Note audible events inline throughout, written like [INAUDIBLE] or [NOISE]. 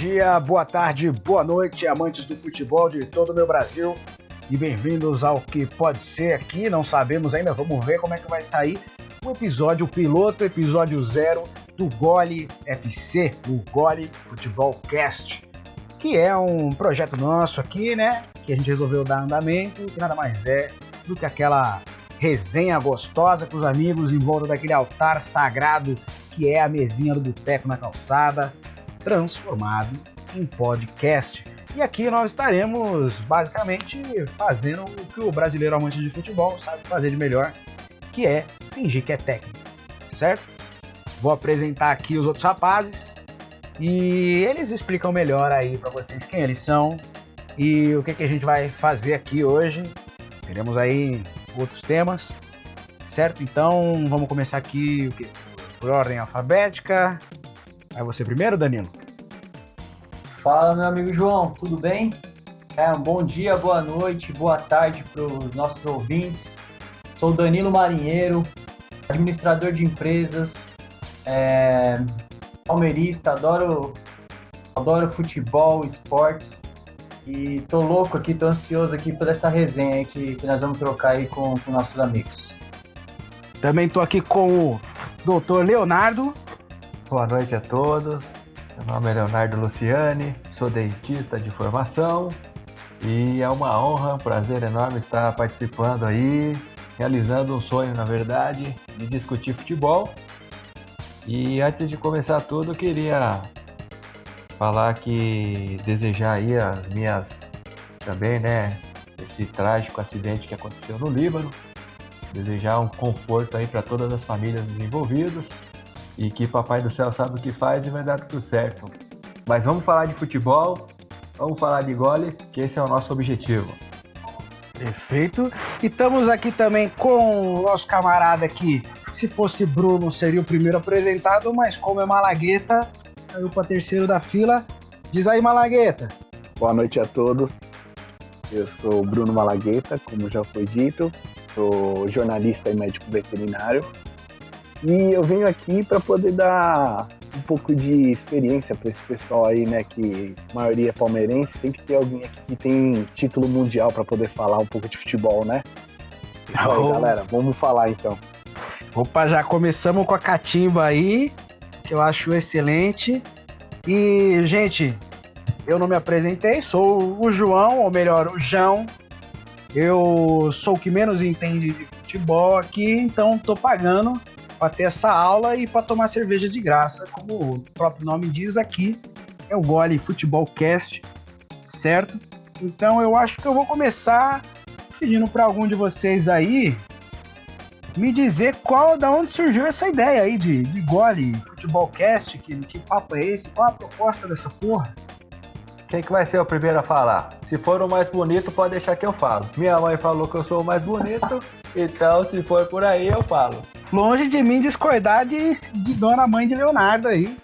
dia, boa tarde, boa noite, amantes do futebol de todo o meu Brasil. E bem-vindos ao que pode ser aqui, não sabemos ainda, vamos ver como é que vai sair o episódio piloto, episódio zero do Gole FC, o Gole Futebol Cast, que é um projeto nosso aqui, né? Que a gente resolveu dar andamento, que nada mais é do que aquela resenha gostosa com os amigos em volta daquele altar sagrado que é a mesinha do boteco na calçada, transformado em podcast. E aqui nós estaremos basicamente fazendo o que o brasileiro amante de futebol sabe fazer de melhor, que é fingir que é técnico, certo? Vou apresentar aqui os outros rapazes e eles explicam melhor aí para vocês quem eles são e o que, que a gente vai fazer aqui hoje. Teremos aí outros temas, certo? Então vamos começar aqui por ordem alfabética. Vai você primeiro, Danilo? Fala, meu amigo João, tudo bem? É, um bom dia, boa noite, boa tarde para os nossos ouvintes. Sou Danilo Marinheiro, administrador de empresas, é, palmeirista, adoro, adoro futebol, esportes e tô louco aqui, tô ansioso aqui por essa resenha que, que nós vamos trocar aí com, com nossos amigos. Também tô aqui com o doutor Leonardo. Boa noite a todos. Meu nome é Leonardo Luciani, sou dentista de formação e é uma honra, um prazer enorme estar participando aí, realizando um sonho, na verdade, de discutir futebol. E antes de começar tudo, queria falar que desejar aí as minhas também, né, esse trágico acidente que aconteceu no Líbano desejar um conforto aí para todas as famílias envolvidas e que Papai do Céu sabe o que faz e vai dar tudo certo. Mas vamos falar de futebol, vamos falar de gole, que esse é o nosso objetivo. Perfeito. E estamos aqui também com o nosso camarada aqui. Se fosse Bruno, seria o primeiro apresentado, mas como é Malagueta, caiu para terceiro da fila. Diz aí, Malagueta. Boa noite a todos. Eu sou Bruno Malagueta, como já foi dito sou jornalista e médico veterinário. E eu venho aqui para poder dar um pouco de experiência para esse pessoal aí, né, que a maioria é palmeirense, tem que ter alguém aqui que tem título mundial para poder falar um pouco de futebol, né? Isso aí, galera, vamos falar então. Opa, já começamos com a catimba aí, que eu acho excelente. E, gente, eu não me apresentei, sou o João, ou melhor, o João, eu sou o que menos entende de futebol aqui, então tô pagando para ter essa aula e para tomar cerveja de graça, como o próprio nome diz aqui, é o Gole Futebol Cast, certo? Então eu acho que eu vou começar pedindo para algum de vocês aí me dizer qual, da onde surgiu essa ideia aí de, de Gole Futebol Cast, que, que papo é esse, qual a proposta dessa porra? Quem que vai ser o primeiro a falar? Se for o mais bonito, pode deixar que eu falo. Minha mãe falou que eu sou o mais bonito, então se for por aí, eu falo. Longe de mim discordar de, de dona mãe de Leonardo aí.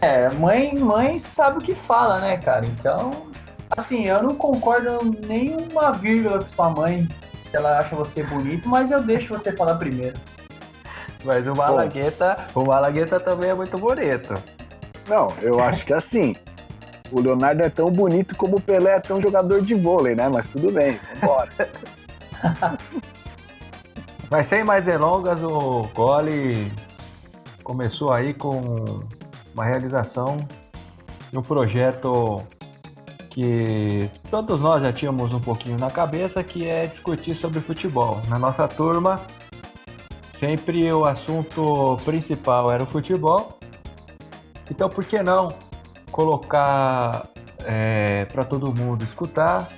É, mãe, mãe sabe o que fala, né, cara? Então, assim, eu não concordo nem uma vírgula com sua mãe, se ela acha você bonito, mas eu deixo você falar primeiro. Mas o Malagueta, o Malagueta também é muito bonito. Não, eu acho que assim, o Leonardo é tão bonito como o Pelé é tão jogador de vôlei, né? Mas tudo bem, vambora. [LAUGHS] Mas sem mais delongas, o Gole começou aí com uma realização de um projeto que todos nós já tínhamos um pouquinho na cabeça, que é discutir sobre futebol. Na nossa turma, sempre o assunto principal era o futebol. Então, por que não colocar é, para todo mundo escutar,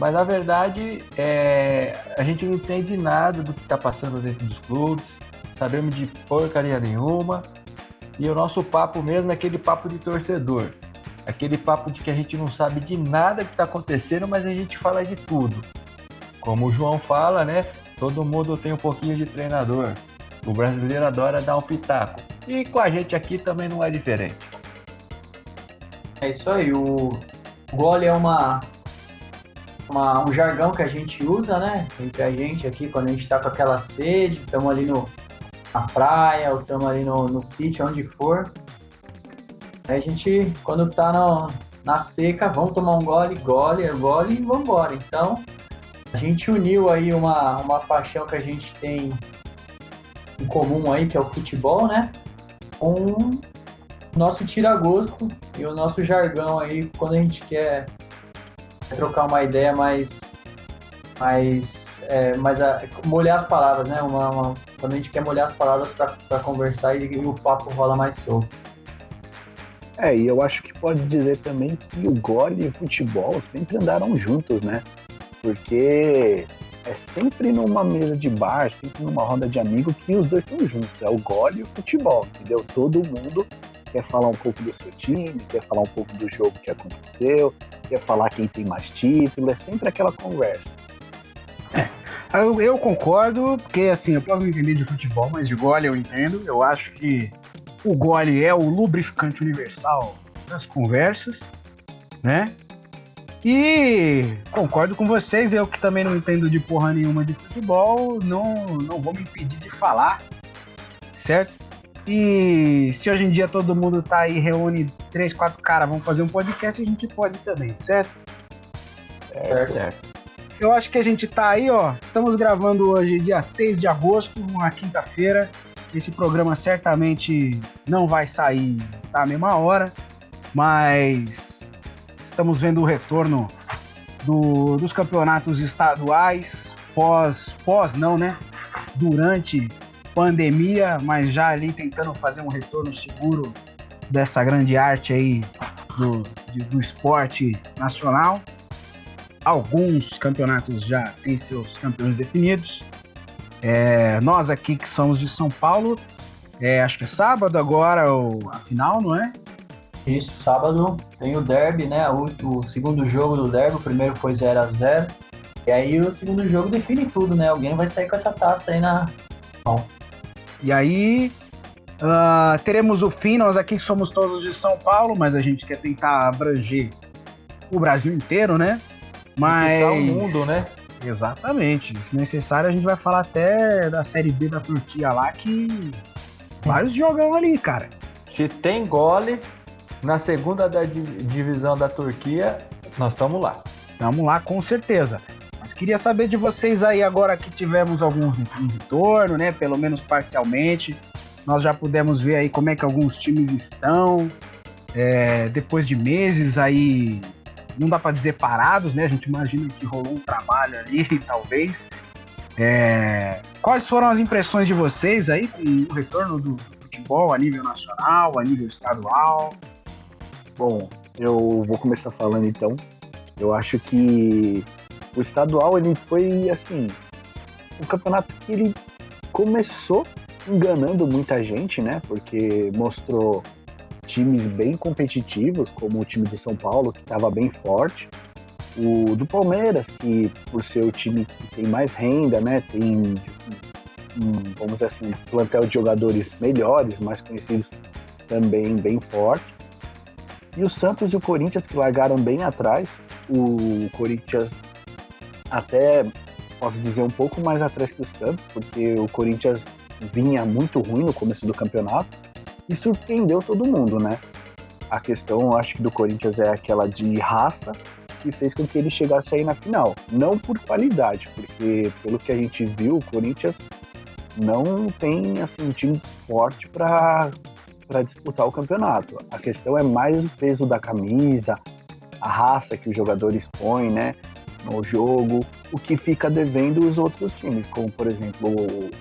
mas na verdade é, a gente não entende nada do que está passando dentro dos clubes, sabemos de porcaria nenhuma, e o nosso papo mesmo é aquele papo de torcedor, aquele papo de que a gente não sabe de nada que está acontecendo, mas a gente fala de tudo. Como o João fala, né? Todo mundo tem um pouquinho de treinador. O brasileiro adora dar um pitaco. E com a gente aqui também não é diferente. É isso aí, o gole é uma, uma, um jargão que a gente usa, né? Entre a gente aqui, quando a gente tá com aquela sede, estamos ali no, na praia, ou estamos ali no, no sítio, onde for. Aí a gente, quando tá no, na seca, vamos tomar um gole, gole, gole e vamos embora. Então, a gente uniu aí uma, uma paixão que a gente tem em comum aí, que é o futebol, né? Com o nosso tira-gosto e o nosso jargão aí, quando a gente quer trocar uma ideia mais mais, é, mais a, molhar as palavras, né? Uma, uma, quando a gente quer molhar as palavras para conversar e, e, o papo rola mais solto. É, e eu acho que pode dizer também que o gole e o futebol sempre andaram juntos, né? Porque é sempre numa mesa de bar, sempre numa roda de amigos que os dois estão juntos. É o gole e o futebol, entendeu? Todo mundo quer falar um pouco do seu time, quer falar um pouco do jogo que aconteceu, quer falar quem tem mais título, é sempre aquela conversa. Eu, eu, concordo, porque assim, eu posso não entender de futebol, mas de gole eu entendo. Eu acho que o gole é o lubrificante universal das conversas, né? E concordo com vocês, eu que também não entendo de porra nenhuma de futebol, não, não vou me impedir de falar, certo? E se hoje em dia todo mundo tá aí, reúne três, quatro caras, vamos fazer um podcast, a gente pode também, certo? Certo, certo. Eu acho que a gente tá aí, ó. Estamos gravando hoje, dia 6 de agosto, uma quinta-feira. Esse programa certamente não vai sair na mesma hora, mas estamos vendo o retorno do, dos campeonatos estaduais, pós, pós não, né? Durante pandemia, mas já ali tentando fazer um retorno seguro dessa grande arte aí do, de, do esporte nacional. Alguns campeonatos já têm seus campeões definidos. É, nós aqui que somos de São Paulo, é, acho que é sábado agora o, a final, não é? Isso, sábado tem o derby, né? O, o segundo jogo do derby, o primeiro foi 0 a 0 E aí o segundo jogo define tudo, né? Alguém vai sair com essa taça aí na. Bom. E aí uh, teremos o fim, nós aqui somos todos de São Paulo, mas a gente quer tentar abranger o Brasil inteiro, né? Mas. o mundo, né? Exatamente. Se necessário, a gente vai falar até da Série B da Turquia lá, que. Vários jogão ali, cara. Se tem gole na segunda da divisão da Turquia, nós estamos lá. Estamos lá, com certeza. Mas queria saber de vocês aí agora que tivemos algum retorno, né? Pelo menos parcialmente. Nós já pudemos ver aí como é que alguns times estão. É, depois de meses aí não dá para dizer parados, né? A gente imagina que rolou um trabalho ali, [LAUGHS] talvez. É... Quais foram as impressões de vocês aí com o retorno do futebol a nível nacional, a nível estadual? Bom, eu vou começar falando então. Eu acho que o estadual ele foi assim, um campeonato que ele começou enganando muita gente, né? Porque mostrou times bem competitivos, como o time do São Paulo, que estava bem forte. O do Palmeiras, que por ser o time que tem mais renda, né, tem, vamos dizer assim, um plantel de jogadores melhores, mais conhecidos, também bem forte. E o Santos e o Corinthians, que largaram bem atrás. O Corinthians até, posso dizer, um pouco mais atrás que o Santos, porque o Corinthians vinha muito ruim no começo do campeonato e surpreendeu todo mundo, né? A questão, acho que do Corinthians é aquela de raça que fez com que ele chegasse aí na final. Não por qualidade, porque pelo que a gente viu, o Corinthians não tem assim, um time forte para disputar o campeonato. A questão é mais o peso da camisa, a raça que os jogadores põem, né? No jogo, o que fica devendo os outros times, como por exemplo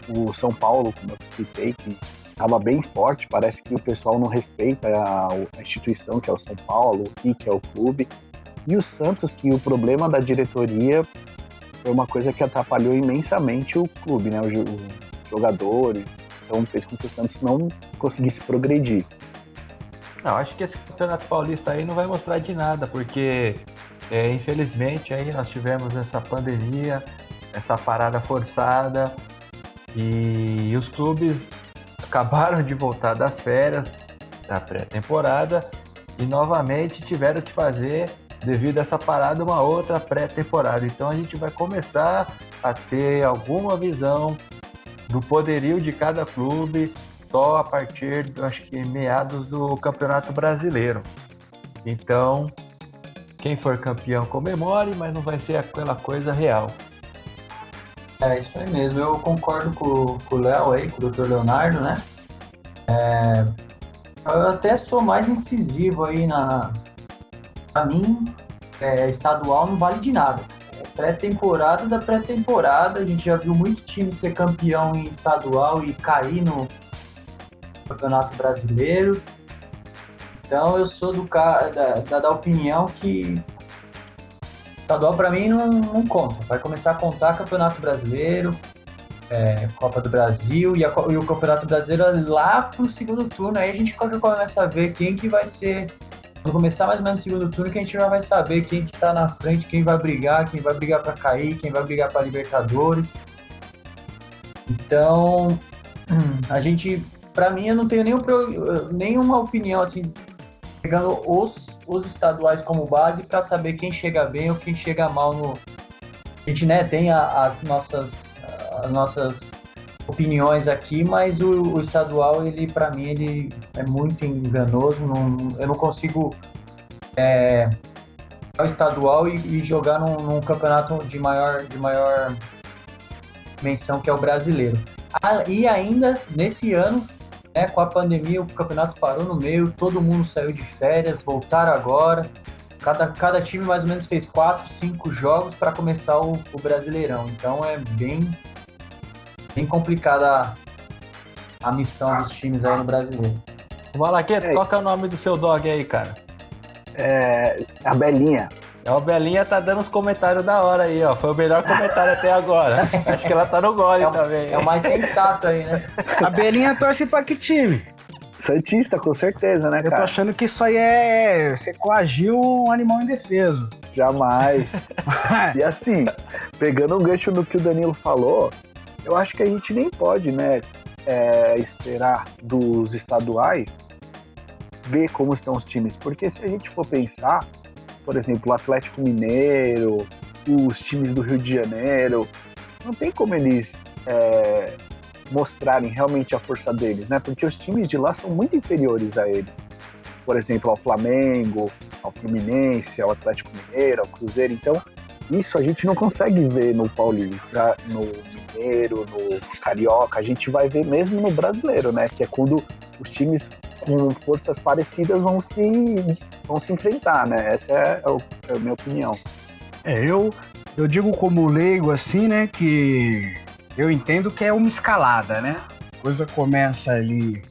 o, o São Paulo, como eu citei, que estava bem forte. Parece que o pessoal não respeita a, a instituição que é o São Paulo, o que é o clube. E o Santos, que o problema da diretoria foi uma coisa que atrapalhou imensamente o clube, né? Os, os jogadores. Então fez com que o Santos não conseguisse progredir. Não, acho que esse campeonato paulista aí não vai mostrar de nada, porque é, infelizmente aí nós tivemos essa pandemia, essa parada forçada e os clubes [LAUGHS] acabaram de voltar das férias da pré-temporada e novamente tiveram que fazer, devido a essa parada, uma outra pré-temporada. Então a gente vai começar a ter alguma visão do poderio de cada clube só a partir, acho que meados do Campeonato Brasileiro. Então, quem for campeão comemore, mas não vai ser aquela coisa real. É isso aí mesmo, eu concordo com, o Léo aí, com o Dr. Leonardo, né? É, eu até sou mais incisivo aí na. Pra mim, é, estadual não vale de nada. É pré-temporada da pré-temporada, a gente já viu muito time ser campeão em estadual e cair no Campeonato Brasileiro. Então eu sou do da, da, da opinião que estadual para mim não, não conta. Vai começar a contar Campeonato Brasileiro, é, Copa do Brasil e, a, e, o Campeonato Brasileiro lá pro segundo turno. Aí a gente começa a ver quem que vai ser. Quando começar mais ou menos o segundo turno, que a gente já vai saber quem que tá na frente, quem vai brigar, quem vai brigar para cair, quem vai brigar para Libertadores. Então, [CLEARS THROAT] a gente, para mim, eu não tenho nenhum, nenhuma opinião assim pegando os, os estaduais como base para saber quem chega bem ou quem chega mal no. A gente né, tem a, as, nossas, as nossas opiniões aqui, mas o, o estadual, ele para mim, ele é muito enganoso. Não, eu não consigo é, o estadual e, e jogar num, num, campeonato de maior, de maior menção que é o brasileiro. Ah, e ainda nesse ano né, com a pandemia, o campeonato parou no meio, todo mundo saiu de férias, voltaram agora. Cada, cada time mais ou menos fez quatro, cinco jogos para começar o, o, Brasileirão. Então é bem, bem complicada a, a missão dos times aí no Brasileiro. Malaqueta, é. qual é o nome do seu dog aí, cara? É. A Belinha. É, a Belinha tá dando os comentários da hora aí, ó. Foi o melhor comentário até agora. [LAUGHS] Acho que ela tá no gole é, também. É o mais sensato aí, né? A Belinha torce pra que time? Santista, com certeza, né, Eu tô achando que isso aí é. Você coagiu um animal indefeso. Jamais. [LAUGHS] e assim, pegando um gancho no que o Danilo falou, eu acho que a gente nem pode, né, é, esperar dos estaduais ver como estão os times. Porque se a gente for pensar, por exemplo, o Atlético Mineiro, os times do Rio de Janeiro, não tem como eles é, mostrarem realmente a força deles, né? Porque os times de lá são muito inferiores a eles. Por exemplo, ao Flamengo, ao Fluminense, ao Atlético Mineiro, ao Cruzeiro. Então, isso a gente não consegue ver no Paulista, no Mineiro, no Carioca. A gente vai ver mesmo no Brasileiro, né? Que é quando os times com forças parecidas vão se, vão se enfrentar, né? Essa é, é, a minha opinião. É, eu, eu digo como leigo assim, né, que eu entendo que é uma escalada, né? A coisa começa ali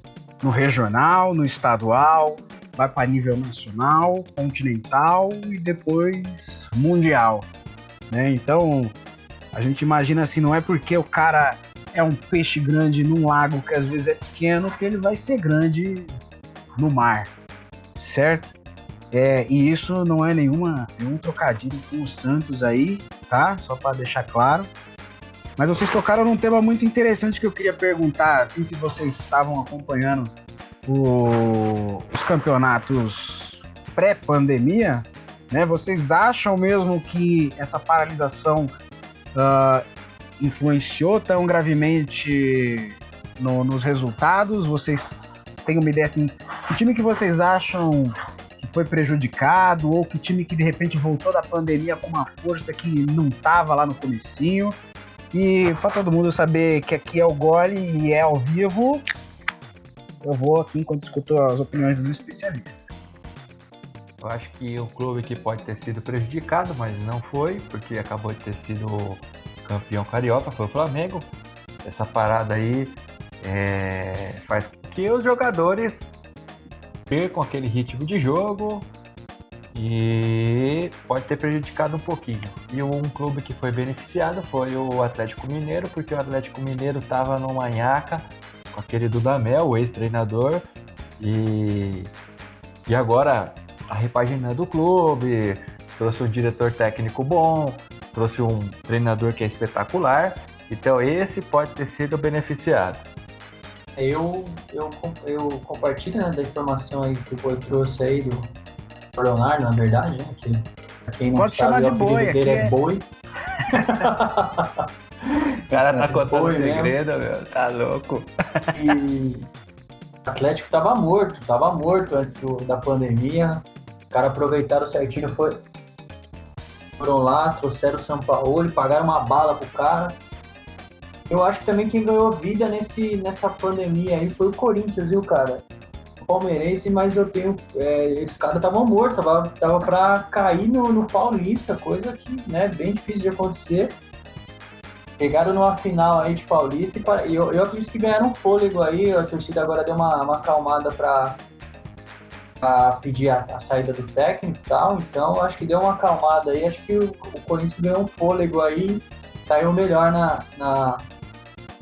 no regional, no estadual, vai para nível nacional, continental e depois mundial, né? Então, a gente imagina assim, não é porque o cara é um peixe grande num lago que às vezes é pequeno que ele vai ser grande no mar, certo? É, e isso não é nenhuma, nenhum trocadilho com o Santos aí, tá? Só para deixar claro. Mas vocês tocaram num tema muito interessante que eu queria perguntar, assim, se vocês estavam acompanhando o, os campeonatos pré-pandemia, né? Vocês acham mesmo que essa paralisação uh, influenciou tão gravemente no, nos resultados? Vocês têm uma ideia assim? Que time que vocês acham que foi prejudicado ou que time que de repente voltou da pandemia com uma força que não tava lá no comecinho? E para todo mundo saber que aqui é o gole e é ao vivo, eu vou aqui enquanto escuto as opiniões dos especialistas. Eu acho que o clube que pode ter sido prejudicado, mas não foi, porque acabou de ter sido campeão carioca, foi o Flamengo. Essa parada aí é, faz que os jogadores percam aquele ritmo de jogo e pode ter prejudicado um pouquinho. E um clube que foi beneficiado foi o Atlético Mineiro, porque o Atlético Mineiro estava no Manhaca com aquele Dudamel, o ex-treinador, e, e agora a repaginando o clube, trouxe um diretor técnico bom, trouxe um treinador que é espetacular, então esse pode ter sido beneficiado. Eu, eu, eu compartilho né, da informação aí que o Boi trouxe aí do Leonardo, na verdade, né? Que, pra quem não pode sabe, chamar de o boi, dele é, é Boi. o cara tá [LAUGHS] contando boi segredo, mesmo. meu, tá louco. E [LAUGHS] O Atlético tava morto, tava morto antes do, da pandemia. Os caras aproveitaram certinho, foi, foram lá, trouxeram o e pagaram uma bala pro cara. Eu acho que também quem ganhou vida nesse, nessa pandemia aí foi o Corinthians, viu, cara? O palmeirense, mas eu tenho. É, os caras estavam mortos, tava, tava pra cair no, no Paulista, coisa que, né, bem difícil de acontecer. Pegaram numa final aí de Paulista e eu, eu acredito que ganharam um fôlego aí. A torcida agora deu uma, uma acalmada para pedir a, a, saída do técnico e tal. Então acho que deu uma acalmada aí. Acho que o, o Corinthians ganhou um fôlego aí. Saiu melhor na, na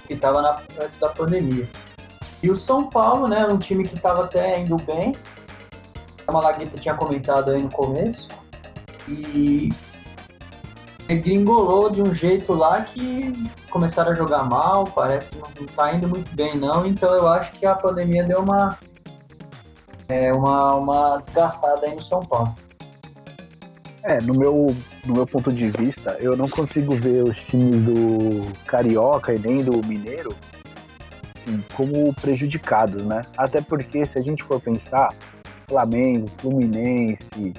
que estava antes da pandemia. E o São Paulo, né? Um time que estava até indo bem. A Malagueta tinha comentado aí no começo. E gringolou de um jeito lá que começaram a jogar mal, parece que não está indo muito bem não, então eu acho que a pandemia deu uma é, uma, uma desgastada aí no São Paulo. É, no meu, no meu ponto de vista, eu não consigo ver os times do Carioca e nem do Mineiro assim, como prejudicados, né? Até porque se a gente for pensar, Flamengo, Fluminense,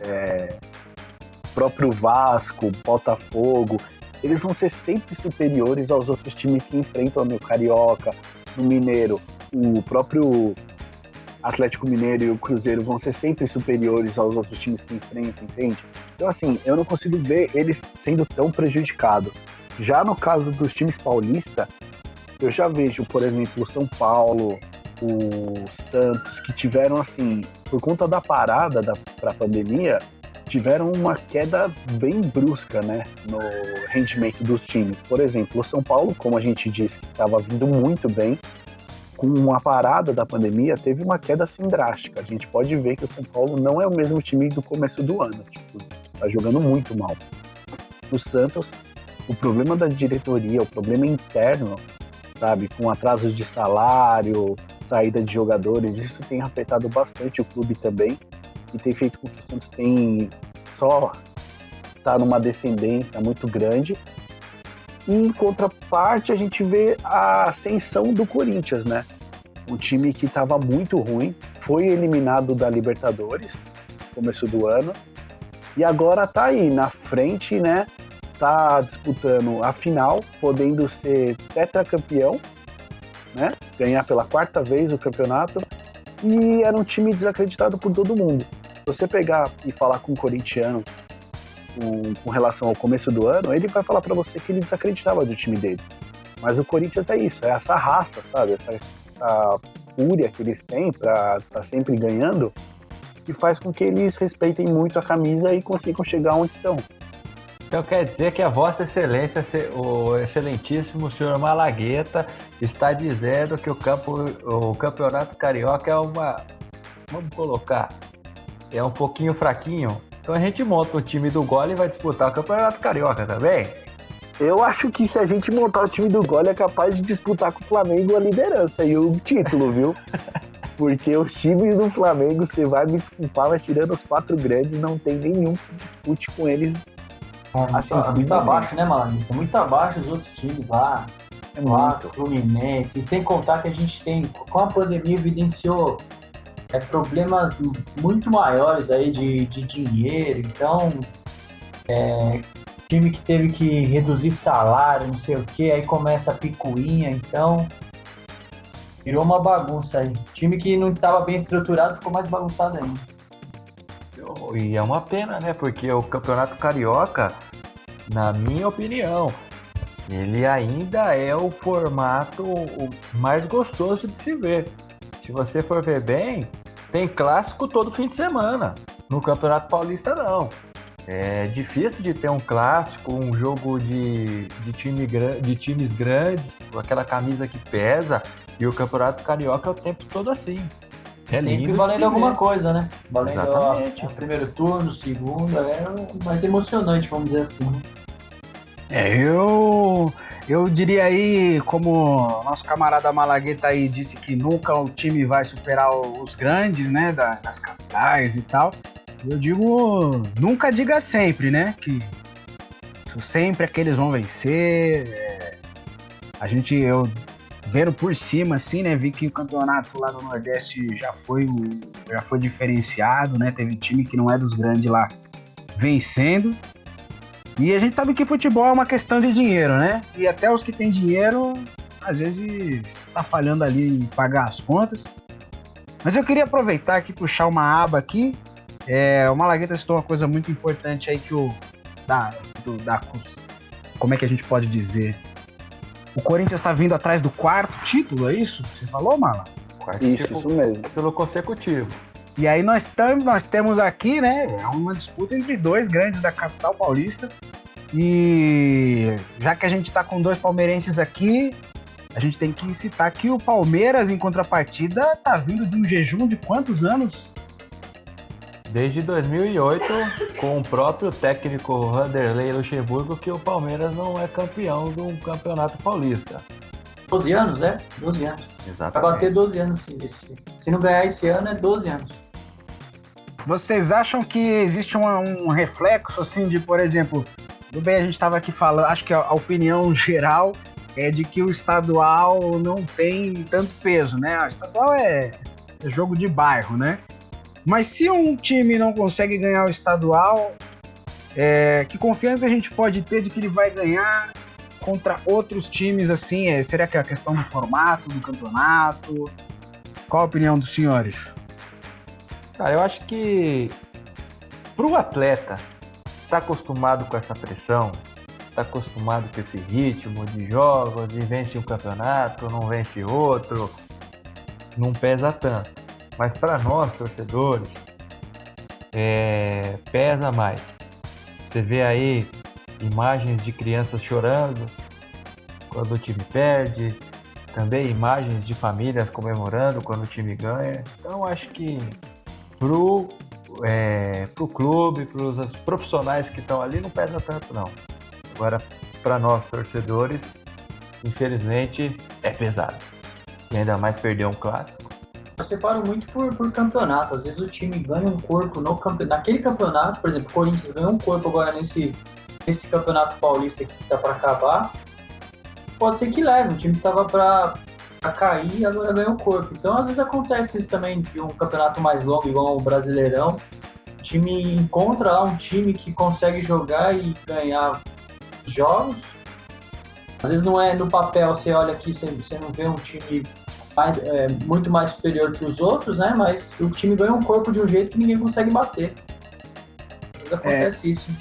é, próprio Vasco, Botafogo, eles vão ser sempre superiores aos outros times que enfrentam no Carioca, no Mineiro. O próprio Atlético Mineiro e o Cruzeiro vão ser sempre superiores aos outros times que enfrentam, entende? Então, assim, eu não consigo ver eles sendo tão prejudicados. Já no caso dos times paulistas, eu já vejo, por exemplo, o São Paulo, o Santos, que tiveram, assim, por conta da parada da, pra pandemia, tiveram uma queda bem brusca, né, no rendimento dos times. Por exemplo, o São Paulo, como a gente disse, estava vindo muito bem, com a parada da pandemia, teve uma queda assim drástica. A gente pode ver que o São Paulo não é o mesmo time do começo do ano, tipo, tá jogando muito mal. O Santos, o problema da diretoria, o problema interno, sabe, com atrasos de salário, saída de jogadores, isso tem afetado bastante o clube também e tem feito com que o Santos tem só está numa descendência muito grande. E em contraparte, a gente vê a ascensão do Corinthians, né? Um time que estava muito ruim, foi eliminado da Libertadores, começo do ano, e agora está aí na frente, né? Tá disputando a final, podendo ser tetracampeão, né? Ganhar pela quarta vez o campeonato. E era um time desacreditado por todo mundo você pegar e falar com um corintiano com, com relação ao começo do ano, ele vai falar para você que ele desacreditava do time dele. Mas o Corinthians é isso, é essa raça, sabe? Essa, essa fúria que eles têm para estar tá sempre ganhando, que faz com que eles respeitem muito a camisa e consigam chegar onde estão. Então quer dizer que a Vossa Excelência, o excelentíssimo senhor Malagueta, está dizendo que o, campo, o campeonato carioca é uma. Vamos colocar é um pouquinho fraquinho. Então a gente monta o time do Gole e vai disputar o Campeonato Carioca também. Eu acho que se a gente montar o time do Gole é capaz de disputar com o Flamengo a liderança e o título, viu? [LAUGHS] Porque os times do Flamengo, você vai me desculpar, mas tirando os quatro grandes, não tem nenhum que dispute com eles. É, muito, assim, muito abaixo, né, Malandro? Muito abaixo os outros times lá. É Vasco, Fluminense. E sem contar que a gente tem, com a pandemia, evidenciou é, problemas muito maiores aí de, de dinheiro. Então, é, time que teve que reduzir salário, não sei o que, aí começa a picuinha. Então, virou uma bagunça aí. Time que não estava bem estruturado ficou mais bagunçado ainda. E é uma pena, né? Porque o Campeonato Carioca, na minha opinião, ele ainda é o formato mais gostoso de se ver. Se você for ver bem, tem clássico todo fim de semana. No Campeonato Paulista, não. É difícil de ter um clássico, um jogo de, de, time, de times grandes, com aquela camisa que pesa, e o Campeonato Carioca é o tempo todo assim. É Sempre valendo alguma coisa, né? Valendo Exatamente. o primeiro turno, segundo, é mais emocionante, vamos dizer assim. É, eu eu diria aí, como nosso camarada Malagueta aí disse que nunca o time vai superar os grandes, né, das capitais e tal. Eu digo, nunca diga sempre, né, que sempre aqueles vão vencer. É, a gente, eu vendo por cima, assim, né? Vi que o campeonato lá no Nordeste já foi, já foi diferenciado, né? Teve time que não é dos grandes lá vencendo. E a gente sabe que futebol é uma questão de dinheiro, né? E até os que têm dinheiro, às vezes, tá falhando ali em pagar as contas. Mas eu queria aproveitar aqui, puxar uma aba aqui. É, o Malagueta citou uma coisa muito importante aí que o. Da, do, da, como é que a gente pode dizer? O Corinthians está vindo atrás do quarto título, é isso? Você falou, Mala? Quarto Isso, título isso mesmo. Pelo consecutivo. E aí nós, tam, nós temos aqui, né, é uma disputa entre dois grandes da capital paulista. E já que a gente tá com dois palmeirenses aqui, a gente tem que citar que o Palmeiras, em contrapartida, tá vindo de um jejum de quantos anos? Desde 2008, com o próprio técnico Vanderlei Luxemburgo, que o Palmeiras não é campeão do Campeonato Paulista. 12 anos, é? 12 anos. Vai Exatamente. bater 12 anos sim, esse. Se não ganhar esse ano, é 12 anos. Vocês acham que existe uma- um reflexo, assim, de, por exemplo, tudo bem, a gente estava aqui falando, acho que a, a opinião [LAUGHS] geral é de que o estadual não tem tanto peso, né? O estadual é, é jogo de bairro, né? Mas se um time não consegue ganhar o estadual, é, que confiança a gente pode ter de que ele vai ganhar contra outros times, assim? É, será que é a questão do formato do campeonato? Qual a opinião dos senhores? Cara, eu acho que pro atleta tá acostumado com essa pressão, tá acostumado com esse ritmo de jogos, de vence um campeonato, não vence outro, não pesa tanto. Mas para nós, torcedores, é, pesa mais. Você vê aí imagens de crianças chorando quando o time perde, também imagens de famílias comemorando quando o time ganha. Então acho que pro, é, pro clube, pros profissionais que estão ali, não pesa tanto não. Agora, para nós torcedores, infelizmente é pesado. E ainda mais perder um clássico. Eu separo muito por, por campeonato. Às vezes o time ganha um corpo no campe... naquele campeonato, por exemplo, o Corinthians ganhou um corpo agora nesse, nesse campeonato paulista que tá para acabar. Pode ser que leve, um time tava para cair agora ganhou um corpo. Então, às vezes acontece isso também de um campeonato mais longo, igual o Brasileirão. O time encontra lá um time que consegue jogar e ganhar jogos. Às vezes não é no papel, você olha aqui, você, você não vê um time mais, é, muito mais superior que os outros, né? Mas o time ganha um corpo de um jeito que ninguém consegue bater. Às vezes acontece isso.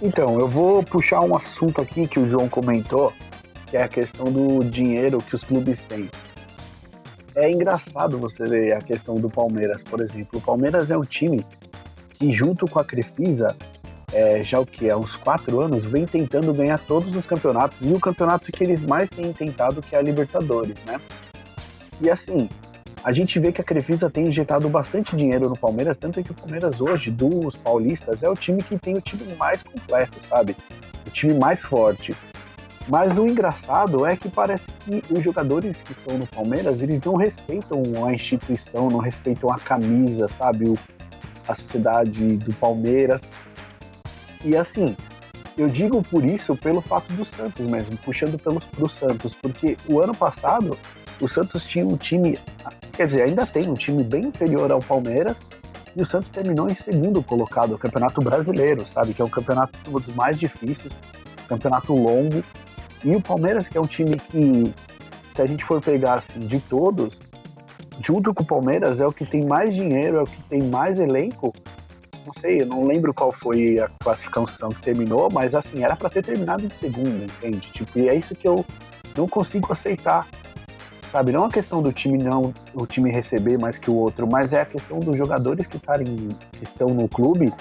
Então, eu vou puxar um assunto aqui que o João comentou, que é a questão do dinheiro que os clubes têm. É engraçado você ver a questão do Palmeiras, por exemplo. O Palmeiras é um time que, junto com a Crefisa, é, já o que? Há uns quatro anos, vem tentando ganhar todos os campeonatos e o campeonato que eles mais têm tentado, que é a Libertadores, né? E assim, a gente vê que a Crefisa tem injetado bastante dinheiro no Palmeiras, tanto é que o Palmeiras hoje, dos paulistas, é o time que tem o time mais completo, sabe? O time mais forte. Mas o engraçado é que parece que os jogadores que estão no Palmeiras, eles não respeitam a instituição, não respeitam a camisa, sabe? O, a sociedade do Palmeiras. E assim, eu digo por isso pelo fato do Santos mesmo, puxando pelos pro Santos, porque o ano passado o Santos tinha um time, quer dizer, ainda tem um time bem inferior ao Palmeiras, e o Santos terminou em segundo colocado no Campeonato Brasileiro, sabe? Que é um campeonato dos mais difíceis, campeonato longo. E o Palmeiras, que é um time que, se a gente for pegar assim, de todos, junto com o Palmeiras, é o que tem mais dinheiro, é o que tem mais elenco. Não sei, eu não lembro qual foi a classificação que terminou, mas assim, era para ter terminado em segundo, entende? Tipo, e é isso que eu não consigo aceitar sabe? Não a questão do time não o time receber mais que o outro, mas é a questão dos jogadores que, tarem, que estão no clube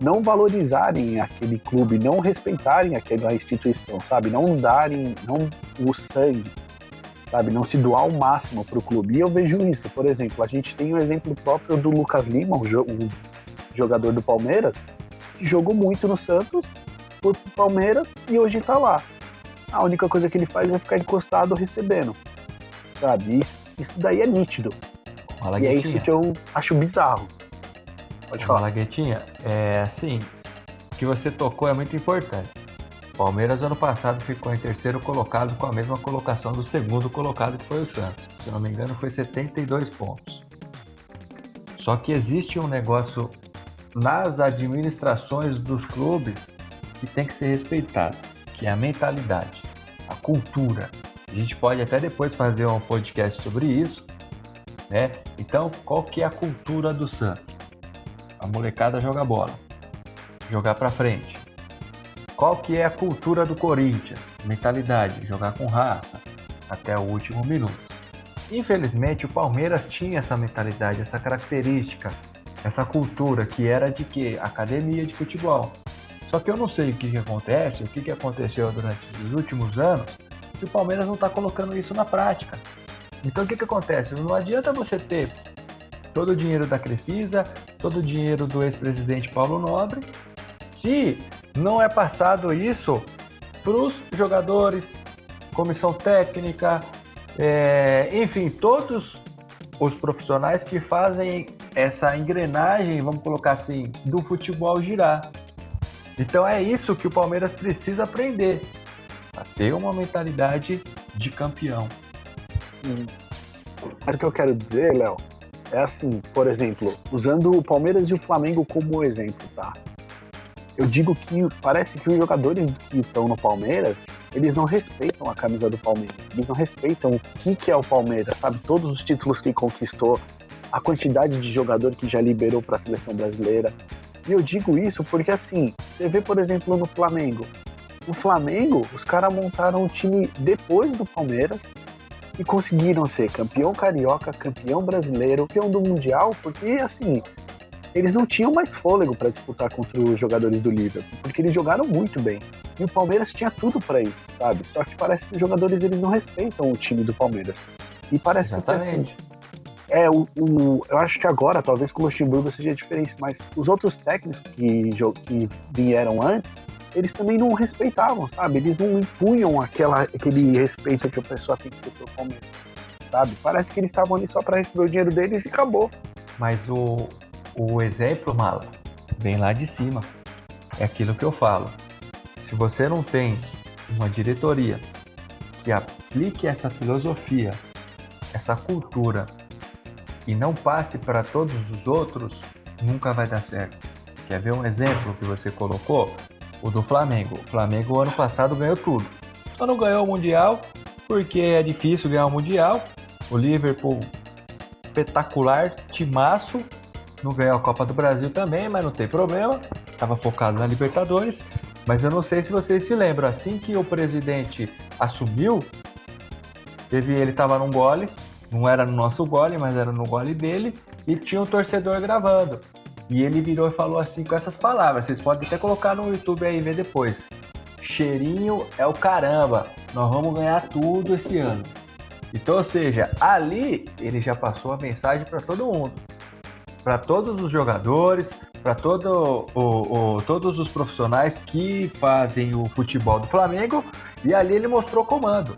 não valorizarem aquele clube, não respeitarem aquela instituição, sabe? Não darem não o sangue, sabe? Não se doar o máximo para o clube. E eu vejo isso, por exemplo, a gente tem o exemplo próprio do Lucas Lima, o jogador do Palmeiras, que jogou muito no Santos, foi pro Palmeiras e hoje está lá. A única coisa que ele faz é ficar encostado recebendo sabe? Isso, isso daí é nítido. E é isso que eu acho bizarro. Pode falar. Malaguetinha, é assim, o que você tocou é muito importante. Palmeiras ano passado ficou em terceiro colocado com a mesma colocação do segundo colocado que foi o Santos. Se não me engano, foi 72 pontos. Só que existe um negócio nas administrações dos clubes que tem que ser respeitado, que é a mentalidade, a cultura. A gente pode até depois fazer um podcast sobre isso, né? Então, qual que é a cultura do Santos? A molecada joga bola, jogar para frente. Qual que é a cultura do Corinthians? Mentalidade, jogar com raça até o último minuto. Infelizmente, o Palmeiras tinha essa mentalidade, essa característica, essa cultura que era de que academia de futebol. Só que eu não sei o que, que acontece, o que, que aconteceu durante esses últimos anos, que o Palmeiras não está colocando isso na prática. Então o que, que acontece? Não adianta você ter todo o dinheiro da Crefisa, todo o dinheiro do ex-presidente Paulo Nobre, se não é passado isso para os jogadores, comissão técnica, é, enfim, todos os profissionais que fazem essa engrenagem, vamos colocar assim, do futebol girar. Então é isso que o Palmeiras precisa aprender, a ter uma mentalidade de campeão. Hum. O que eu quero dizer, Léo, é assim, por exemplo, usando o Palmeiras e o Flamengo como exemplo, tá? Eu digo que parece que os jogadores que estão no Palmeiras eles não respeitam a camisa do Palmeiras, eles não respeitam o que, que é o Palmeiras, sabe? Todos os títulos que conquistou, a quantidade de jogador que já liberou para a seleção brasileira. E eu digo isso porque, assim, você vê, por exemplo, no Flamengo. No Flamengo, os caras montaram um time depois do Palmeiras e conseguiram ser campeão carioca, campeão brasileiro, campeão do Mundial, porque, assim, eles não tinham mais fôlego para disputar contra os jogadores do Liverpool, porque eles jogaram muito bem. E o Palmeiras tinha tudo para isso, sabe? Só que parece que os jogadores eles não respeitam o time do Palmeiras. E parece Exatamente. que assim, é o, o, eu acho que agora talvez com o Luxemburgo seja diferente, mas os outros técnicos que, que vieram antes, eles também não respeitavam, sabe? Eles não impunham aquela, aquele respeito que a pessoa tem que ter pelo Palmeiras, sabe? Parece que eles estavam ali só para receber o dinheiro deles e acabou. Mas o, o exemplo, Mala, vem lá de cima. É aquilo que eu falo. Se você não tem uma diretoria que aplique essa filosofia, essa cultura e não passe para todos os outros, nunca vai dar certo. Quer ver um exemplo que você colocou? O do Flamengo. O Flamengo ano passado ganhou tudo. Só não ganhou o Mundial porque é difícil ganhar o Mundial. O Liverpool espetacular, timaço, não ganhou a Copa do Brasil também, mas não tem problema. Estava focado na Libertadores. Mas eu não sei se vocês se lembram, assim que o presidente assumiu, teve ele estava num gole, não era no nosso gole, mas era no gole dele, e tinha um torcedor gravando. E ele virou e falou assim com essas palavras. Vocês podem até colocar no YouTube aí ver depois. Cheirinho é o caramba. Nós vamos ganhar tudo esse ano. Então, ou seja, ali ele já passou a mensagem para todo mundo para todos os jogadores, para todo o, o, todos os profissionais que fazem o futebol do Flamengo, e ali ele mostrou comando.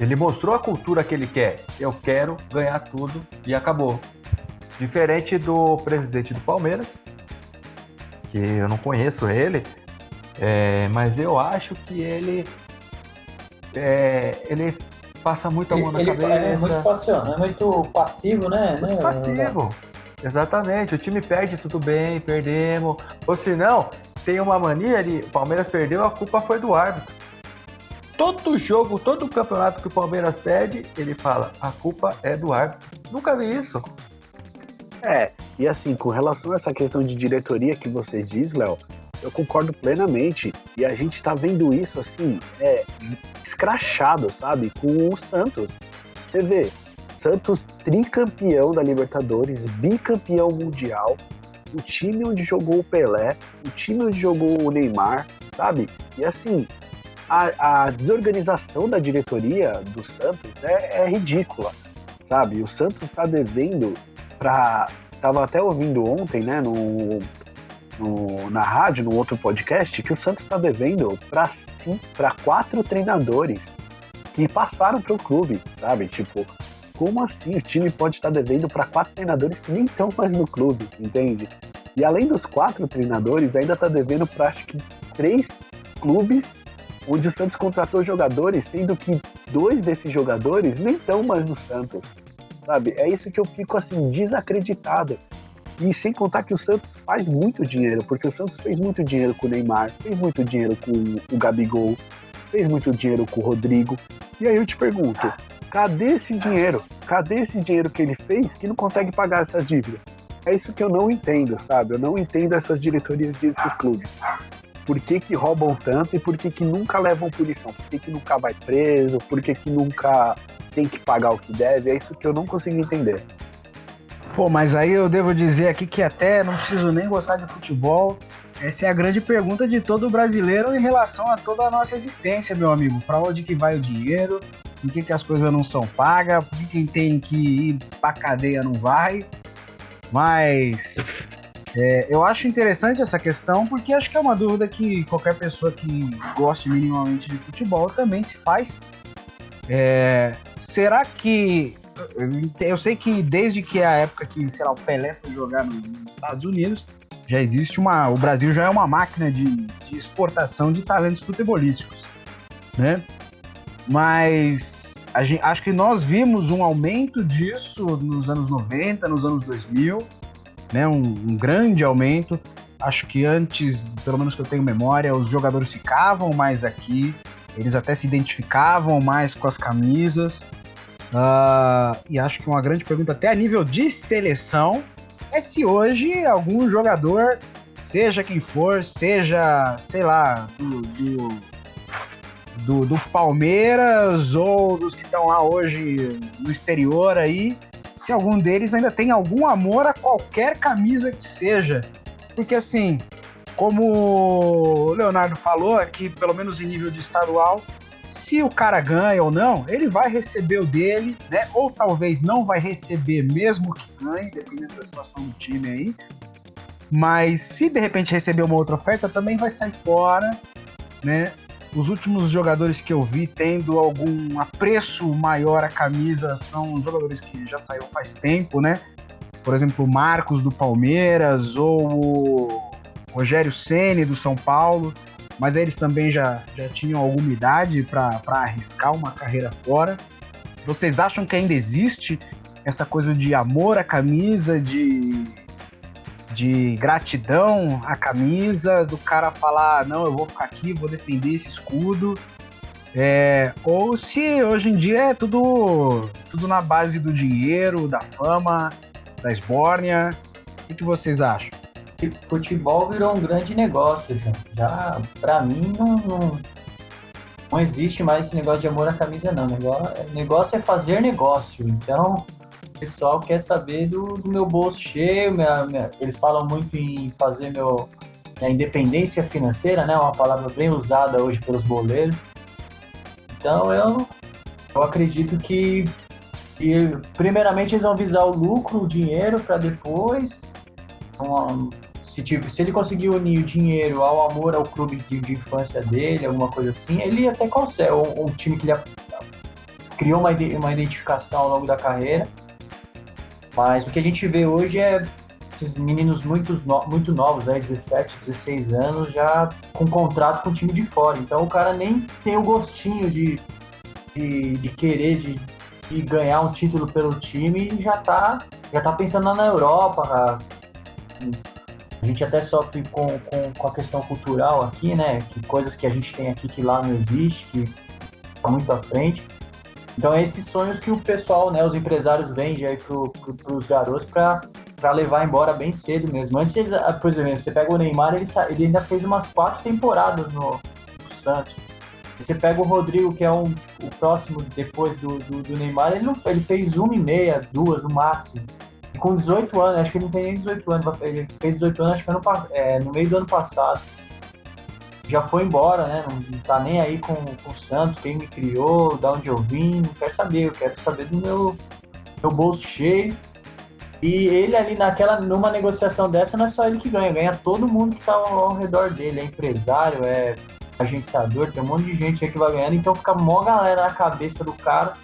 Ele mostrou a cultura que ele quer. Eu quero ganhar tudo e acabou. Diferente do presidente do Palmeiras, que eu não conheço ele, é, mas eu acho que ele é, ele passa muito a mão na ele, cabeça. É muito passional, é muito passivo, né? Muito né? passivo. Exatamente, o time perde, tudo bem, perdemos. Ou se não, tem uma mania ali, o Palmeiras perdeu, a culpa foi do árbitro. Todo jogo, todo campeonato que o Palmeiras perde, ele fala, a culpa é do árbitro. Nunca vi isso. É, e assim, com relação a essa questão de diretoria que você diz, Léo, eu concordo plenamente. E a gente tá vendo isso assim, é, escrachado, sabe? Com o Santos. Você vê, Santos tricampeão da Libertadores, bicampeão mundial, o time onde jogou o Pelé, o time onde jogou o Neymar, sabe? E assim, a, a desorganização da diretoria do Santos é, é ridícula, sabe? O Santos está devendo para. Tava até ouvindo ontem, né, no, no, na rádio, no outro podcast, que o Santos está devendo para quatro treinadores que passaram para o clube, sabe? Tipo, como assim o time pode estar devendo para quatro treinadores que nem estão mais no clube, entende? E além dos quatro treinadores, ainda está devendo para acho que três clubes onde o Santos contratou jogadores, sendo que dois desses jogadores nem estão mais no Santos, sabe? É isso que eu fico assim desacreditado. E sem contar que o Santos faz muito dinheiro, porque o Santos fez muito dinheiro com o Neymar, fez muito dinheiro com o Gabigol, fez muito dinheiro com o Rodrigo. E aí eu te pergunto, cadê esse dinheiro? Cadê esse dinheiro que ele fez que não consegue pagar essas dívidas? É isso que eu não entendo, sabe? Eu não entendo essas diretorias desses clubes. Por que, que roubam tanto e por que, que nunca levam punição? Por que, que nunca vai preso? Por que, que nunca tem que pagar o que deve? É isso que eu não consigo entender. Pô, mas aí eu devo dizer aqui que até não preciso nem gostar de futebol. Essa é a grande pergunta de todo brasileiro em relação a toda a nossa existência, meu amigo. Para onde que vai o dinheiro? Por que, que as coisas não são pagas? Por que quem tem que ir pra cadeia não vai? Mas é, eu acho interessante essa questão porque acho que é uma dúvida que qualquer pessoa que goste minimamente de futebol também se faz. É, será que eu sei que desde que a época que, sei lá, o Pelé foi jogar nos Estados Unidos, já existe uma. O Brasil já é uma máquina de, de exportação de talentos futebolísticos, né? Mas gente, acho que nós vimos um aumento disso nos anos 90, nos anos 2000, né? Um, um grande aumento. Acho que antes, pelo menos que eu tenho memória, os jogadores ficavam mais aqui, eles até se identificavam mais com as camisas. Uh, e acho que uma grande pergunta, até a nível de seleção, é se hoje algum jogador, seja quem for, seja, sei lá, do, do, do, do Palmeiras ou dos que estão lá hoje no exterior aí, se algum deles ainda tem algum amor a qualquer camisa que seja. Porque assim, como o Leonardo falou, aqui, pelo menos em nível de estadual, se o cara ganha ou não, ele vai receber o dele, né? Ou talvez não vai receber mesmo que ganhe, dependendo da situação do time aí. Mas se de repente receber uma outra oferta, também vai sair fora, né? Os últimos jogadores que eu vi tendo algum apreço maior à camisa são jogadores que já saíram faz tempo, né? Por exemplo, o Marcos do Palmeiras ou o Rogério Ceni do São Paulo mas eles também já, já tinham alguma idade para arriscar uma carreira fora. Vocês acham que ainda existe essa coisa de amor à camisa, de, de gratidão à camisa, do cara falar: não, eu vou ficar aqui, vou defender esse escudo? É, ou se hoje em dia é tudo, tudo na base do dinheiro, da fama, da esbórnia. O que vocês acham? futebol virou um grande negócio já. Já, pra mim, não, não, não existe mais esse negócio de amor à camisa, não. Negócio, negócio é fazer negócio. Então, pessoal quer saber do, do meu bolso cheio. Minha, minha, eles falam muito em fazer meu, minha independência financeira, né? Uma palavra bem usada hoje pelos boleiros. Então, eu, eu acredito que, que, primeiramente, eles vão visar o lucro, o dinheiro, para depois uma, se, tipo, se ele conseguir unir o dinheiro ao amor ao clube de, de infância dele, alguma coisa assim, ele até consegue. Um, um time que ele criou uma, uma identificação ao longo da carreira. Mas o que a gente vê hoje é esses meninos muito, muito novos, aí, 17, 16 anos, já com contrato com o time de fora. Então o cara nem tem o gostinho de, de, de querer, de, de ganhar um título pelo time e já tá, já tá pensando na Europa, a gente até sofre com, com, com, a questão cultural aqui, né? Que coisas que a gente tem aqui que lá não existe, que está muito à frente. Então, é esses sonhos que o pessoal, né, os empresários vendem aí pro, pro, os garotos para levar embora bem cedo mesmo. Antes, eles, ah, por exemplo, você pega o Neymar, ele, ele ainda fez umas quatro temporadas no, no Santos. Você pega o Rodrigo, que é um, tipo, o próximo depois do, do, do, Neymar, ele, não, ele fez uma e meia, duas no máximo com 18 anos, acho que ele não tem nem 18 anos, ele fez 18 anos acho que ano, é, no meio do ano passado. Já foi embora, né? Não, tá nem aí com, com o Santos, quem me criou, da onde eu vim, não quer saber, eu quero saber do meu, meu bolso cheio. E ele ali naquela, numa negociação dessa, não é só ele que ganha, ganha todo mundo que tá ao, ao redor dele, é empresário, é agenciador, tem um monte de gente aí que vai ganhando, então fica mó galera na cabeça do cara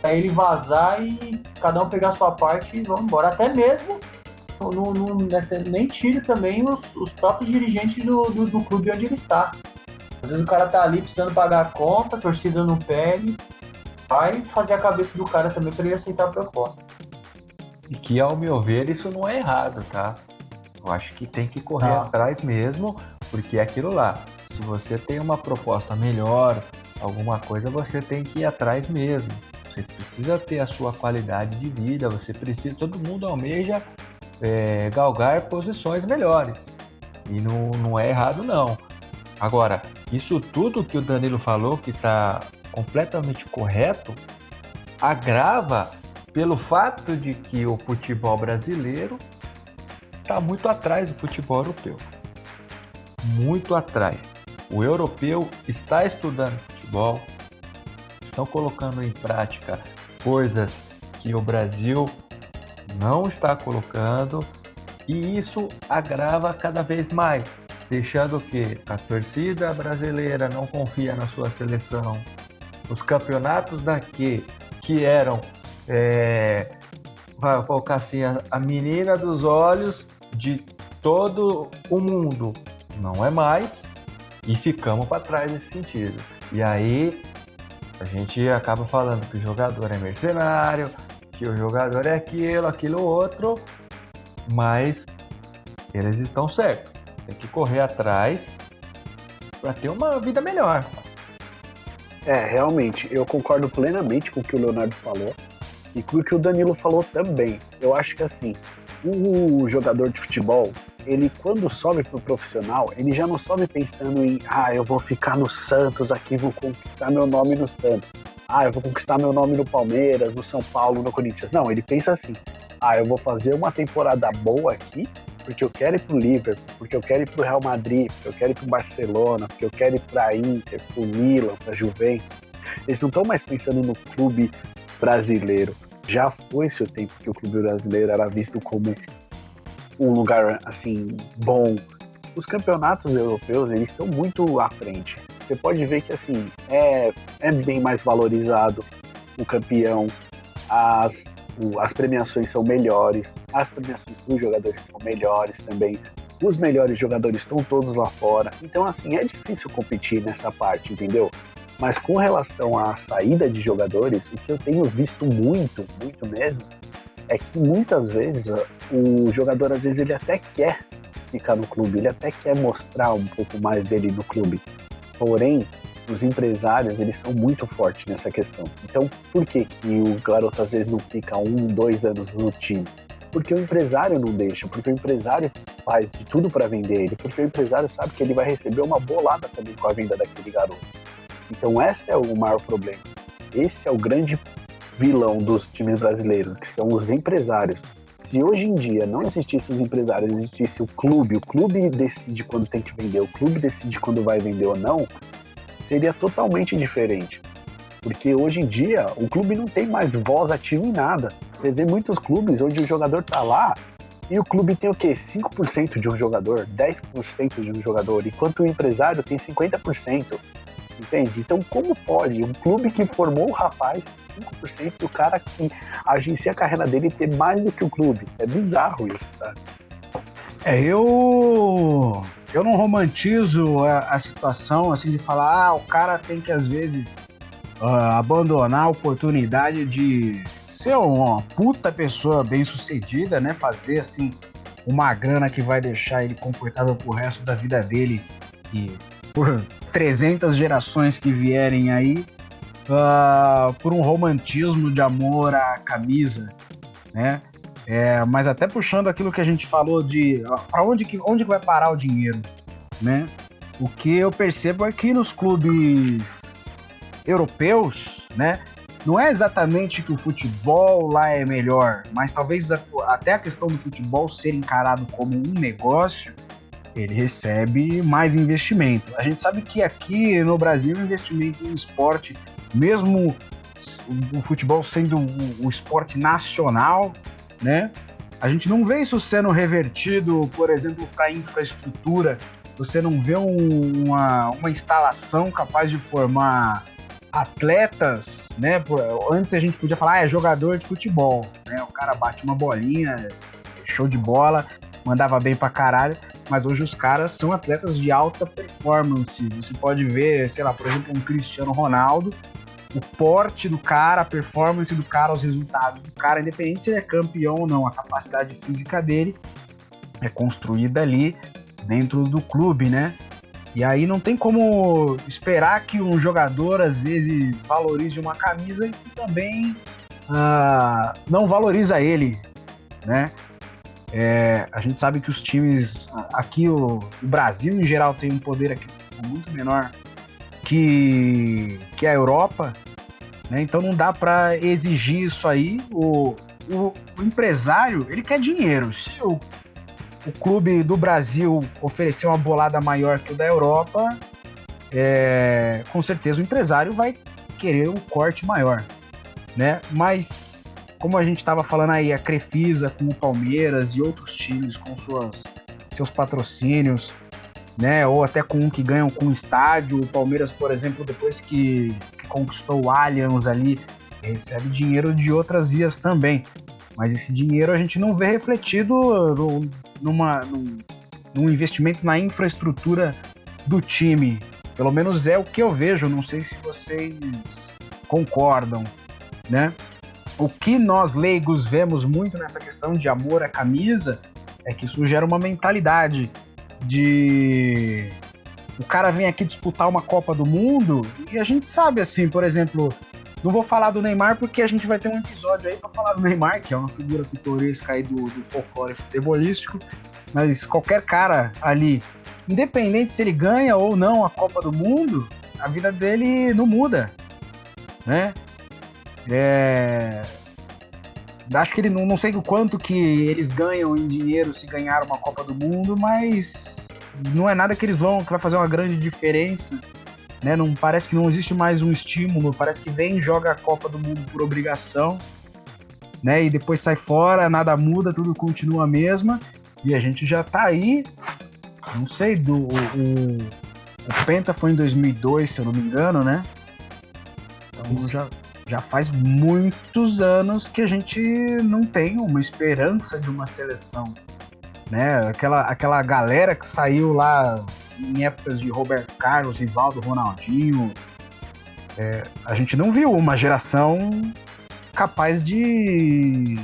Pra ele vazar e cada um pegar a sua parte e vamos embora. Até mesmo não, não, nem tire também os, os próprios dirigentes do, do, do, clube onde ele está. Às vezes o cara tá ali precisando pagar a conta, a torcida não pede, vai fazer a cabeça do cara também para ele aceitar a proposta. E que, ao meu ver, isso não é errado, tá? Eu acho que tem que correr não. atrás mesmo, porque é aquilo lá. Se você tem uma proposta melhor, alguma coisa, você tem que ir atrás mesmo. Você precisa ter a sua qualidade de vida, você precisa, todo mundo almeja é, galgar posições melhores. E não, não é errado, não. Agora, isso tudo que o Danilo falou, que está completamente correto, agrava pelo fato de que o futebol brasileiro está muito atrás do futebol europeu. Muito atrás. O europeu está estudando futebol, estão colocando em prática coisas que o Brasil não está colocando e isso agrava cada vez mais, deixando que a torcida brasileira não confia na sua seleção. Os campeonatos daqui que eram é, vai colocar assim, a, a menina dos olhos de todo o mundo. Não é mais e ficamos para trás nesse sentido. E aí a gente acaba falando que o jogador é mercenário, que o jogador é aquilo, aquilo outro, mas eles estão certos. Tem que correr atrás para ter uma vida melhor. É, realmente, eu concordo plenamente com o que o Leonardo falou e com o que o Danilo falou também. Eu acho que assim, o jogador de futebol, ele quando sobe pro profissional, ele já não sobe pensando em, ah, eu vou ficar no Santos aqui, vou conquistar meu nome no Santos. Ah, eu vou conquistar meu nome no Palmeiras, no São Paulo, no Corinthians. Não, ele pensa assim, ah, eu vou fazer uma temporada boa aqui, porque eu quero ir pro Liverpool, porque eu quero ir pro Real Madrid, porque eu quero ir pro Barcelona, porque eu quero ir pra Inter, pro Milan, pra Juventus. Eles não estão mais pensando no clube brasileiro. Já foi seu tempo que o clube brasileiro era visto como um lugar assim bom. Os campeonatos europeus eles estão muito à frente. Você pode ver que assim é, é bem mais valorizado o campeão, as, as premiações são melhores, as premiações dos jogadores são melhores também. Os melhores jogadores estão todos lá fora. Então, assim, é difícil competir nessa parte, entendeu? Mas com relação à saída de jogadores, o que eu tenho visto muito, muito mesmo, é que muitas vezes o jogador, às vezes, ele até quer ficar no clube, ele até quer mostrar um pouco mais dele no clube. Porém, os empresários, eles são muito fortes nessa questão. Então, por que, o garoto às vezes não fica um, dois anos no time? Porque o empresário não deixa, porque o empresário faz de tudo para vender ele, porque o empresário sabe que ele vai receber uma bolada também com a venda daquele garoto. Então, esse é o maior problema. Esse é o grande vilão dos times brasileiros, que são os empresários. Se hoje em dia não existisse os empresários, existisse o clube, o clube decide quando tem que vender, o clube decide quando vai vender ou não, seria totalmente diferente. Porque hoje em dia o clube não tem mais voz ativa em nada. Você vê muitos clubes onde o jogador tá lá e o clube tem o quê? 5% de um jogador, 10% de um jogador, enquanto o empresário tem 50%. Entende? Então, como pode um clube que formou o rapaz, 5% do cara que agencia a carreira dele ter mais do que o clube? É bizarro isso, tá? É, eu. Eu não romantizo a, a situação assim de falar, ah, o cara tem que às vezes uh, abandonar a oportunidade de ser uma puta pessoa bem sucedida, né? Fazer assim uma grana que vai deixar ele confortável pro resto da vida dele e por 300 gerações que vierem aí, uh, por um romantismo de amor à camisa, né? É, mas até puxando aquilo que a gente falou de para onde que onde vai parar o dinheiro, né? O que eu percebo é que nos clubes europeus, né? Não é exatamente que o futebol lá é melhor, mas talvez até a questão do futebol ser encarado como um negócio ele recebe mais investimento. A gente sabe que aqui no Brasil o investimento em esporte, mesmo o futebol sendo o, esporte nacional, né? A gente não vê isso sendo revertido, por exemplo, para infraestrutura. Você não vê um, uma, uma instalação capaz de formar atletas, né? Antes a gente podia falar, ah, é jogador de futebol, né? O cara bate uma bolinha, show de bola. mandava bem pra caralho, mas hoje os caras são atletas de alta performance. Você pode ver, sei lá, por exemplo, um Cristiano Ronaldo, o porte do cara, a performance do cara, os resultados do cara, independente se ele é campeão ou não, a capacidade física dele é construída ali dentro do clube, né? E aí não tem como esperar que um jogador às vezes valorize uma camisa e também uh, não valoriza ele, né? É, a gente sabe que os times aqui, o, o, Brasil em geral tem um poder aqui muito menor que, que a Europa, né? Então não dá para exigir isso aí. O, o, o, empresário ele quer dinheiro. Se o, o clube do Brasil oferecer uma bolada maior que o da Europa, é, com certeza o empresário vai querer um corte maior, né? Mas como a gente estava falando aí, a Crefisa com o Palmeiras e outros times com suas, seus patrocínios, né? Ou até com um que ganham com o estádio. O Palmeiras, por exemplo, depois que, que conquistou o Allianz ali, recebe dinheiro de outras vias também. Mas esse dinheiro a gente não vê refletido no, numa, num, num investimento na infraestrutura do time. Pelo menos é o que eu vejo. Não sei se vocês concordam, né? O que nós leigos vemos muito nessa questão de amor à camisa é que isso gera uma mentalidade de o cara vem aqui disputar uma Copa do Mundo e a gente sabe assim, por exemplo, não vou falar do Neymar porque a gente vai ter um episódio aí para falar do Neymar, que é uma figura pitoresca aí do, do folclore futebolístico, mas qualquer cara ali, independente se ele ganha ou não a Copa do Mundo, a vida dele não muda, né? É... Acho que ele não, não sei o quanto que eles ganham em dinheiro se ganhar uma Copa do Mundo, mas não é nada que eles vão que vai fazer uma grande diferença. Né? Não parece que não existe mais um estímulo, parece que vem joga a Copa do Mundo por obrigação, né? E depois sai fora, nada muda, tudo continua a mesma. E a gente já tá aí, não sei, do o, o, o Penta foi em 2002, se eu não me engano, né? Então já já faz muitos anos que a gente não tem uma esperança de uma seleção. Né? Aquela, aquela galera que saiu lá em épocas de Roberto Carlos, Rivaldo, Ronaldinho. É, a gente não viu uma geração capaz de,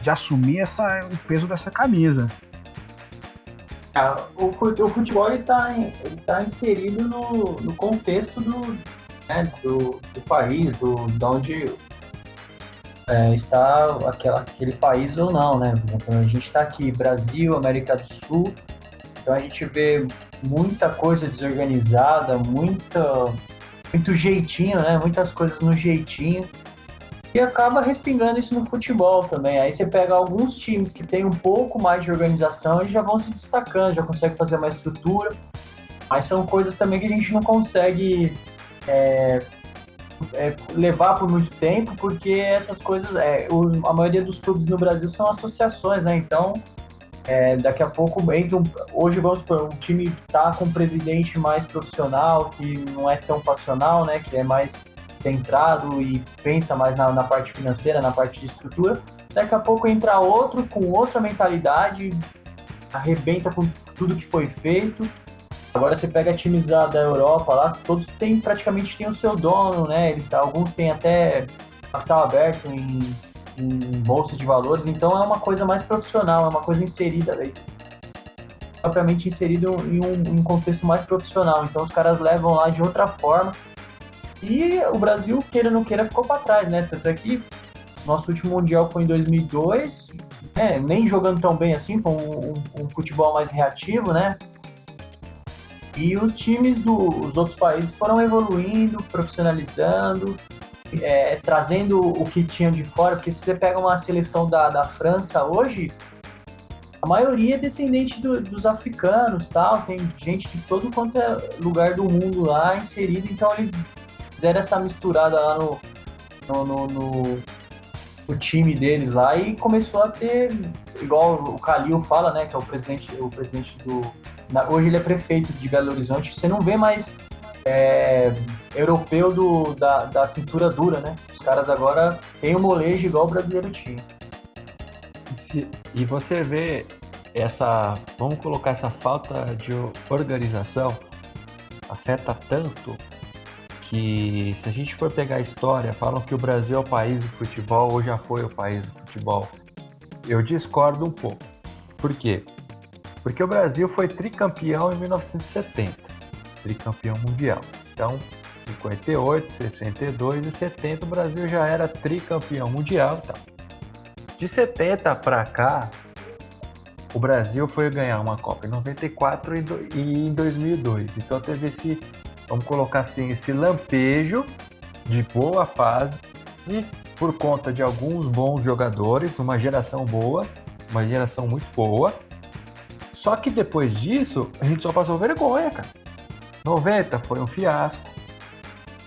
de assumir essa, o peso dessa camisa. É, o, futebol está tá inserido no, no contexto do, né, do, do, país, do, de onde é, está aquela, aquele país ou não, né? Por exemplo, a gente está aqui, Brasil, América do Sul, então a gente vê muita coisa desorganizada, muita, muito jeitinho, né? Muitas coisas no jeitinho. E acaba respingando isso no futebol também. Aí você pega alguns times que têm um pouco mais de organização e já vão se destacando, já conseguem fazer uma estrutura. Mas são coisas também que a gente não consegue é, é, levar por muito tempo, porque essas coisas, é, os, a maioria dos clubes no Brasil são associações, né? Então, é, daqui a pouco entra um, hoje vamos supor, um time tá com um presidente mais profissional, que não é tão passional, né? Que é mais centrado e pensa mais na, na parte financeira, na parte de estrutura. Daqui a pouco entra outro com outra mentalidade, arrebenta com tudo que foi feito Agora você pega times da, da Europa lá, todos têm praticamente têm o seu dono, né? Eles, alguns têm até capital aberto em, em bolsa de valores, então é uma coisa mais profissional, é uma coisa inserida aí propriamente inserido em um, em um contexto mais profissional. Então os caras levam lá de outra forma. E o Brasil, queira ou não queira, ficou para trás, né? Tanto é que nosso último Mundial foi em 2002, né? nem jogando tão bem assim, foi um, um, um futebol mais reativo, né? E os times dos outros países foram evoluindo, profissionalizando, é, trazendo o que tinham de fora, porque se você pega uma seleção da, da França hoje, a maioria é descendente do, dos africanos, tal, tem gente de todo quanto é lugar do mundo lá inserido, então eles fizeram essa misturada lá no, no, no, no, no time deles lá e começou a ter, igual o Calil fala, né, que é o presidente, o presidente do hoje ele é prefeito de Belo Horizonte, você não vê mais é, europeu do, da, da cintura dura, né? Os caras agora têm o molejo igual o brasileiro tinha. E você vê essa, vamos colocar essa falta de organização afeta tanto que se a gente for pegar a história, falam que o Brasil é o país do futebol ou já foi o país do futebol. Eu discordo um pouco. Por quê? Porque o Brasil foi tricampeão em 1970, tricampeão mundial. Então, 58, 62 e 70 o Brasil já era tricampeão mundial. Então. De 70 para cá, o Brasil foi ganhar uma Copa em 94 e em 2002. Então teve esse, vamos colocar assim, esse lampejo de boa fase por conta de alguns bons jogadores, uma geração boa, uma geração muito boa. Só que depois disso, a gente só passou vergonha, cara. 90 foi um fiasco.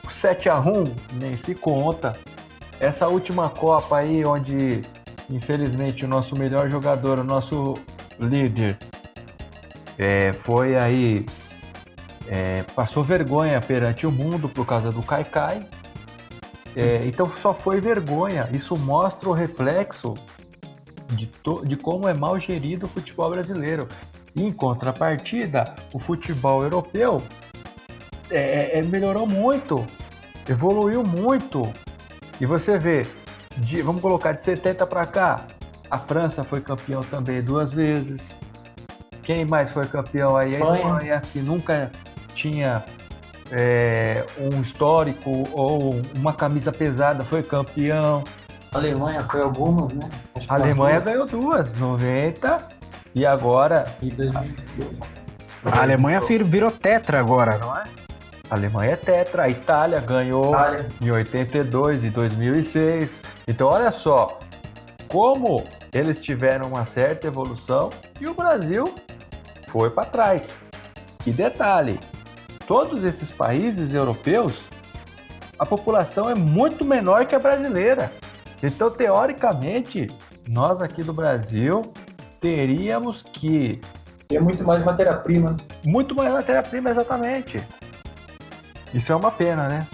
7 a 1 nem se conta. Essa última Copa aí, onde infelizmente o nosso melhor jogador, o nosso líder, é, foi aí. É, passou vergonha perante o mundo por causa do Kaikai. É, então só foi vergonha. Isso mostra o reflexo de, de como é mal gerido o futebol brasileiro. E, em contrapartida, o futebol europeu é, é, melhorou muito, evoluiu muito. E você vê, de, vamos colocar de 70 para cá, a França foi campeão também duas vezes. Quem mais foi campeão aí? A Espanha, que nunca tinha é, um histórico ou uma camisa pesada, foi campeão. A Alemanha foi algumas, né? a Alemanha duas. ganhou duas, 90 e agora. E 2022. A Alemanha virou tetra agora, não é? A Alemanha é tetra, a Itália ganhou Itália. em 82 e 2006. Então, olha só, como eles tiveram uma certa evolução e o Brasil foi para trás. E detalhe, todos esses países europeus, a população é muito menor que a brasileira. Então, teoricamente, nós aqui do Brasil teríamos que. Ter muito mais matéria-prima. Muito mais matéria-prima, exatamente. Isso é uma pena, né?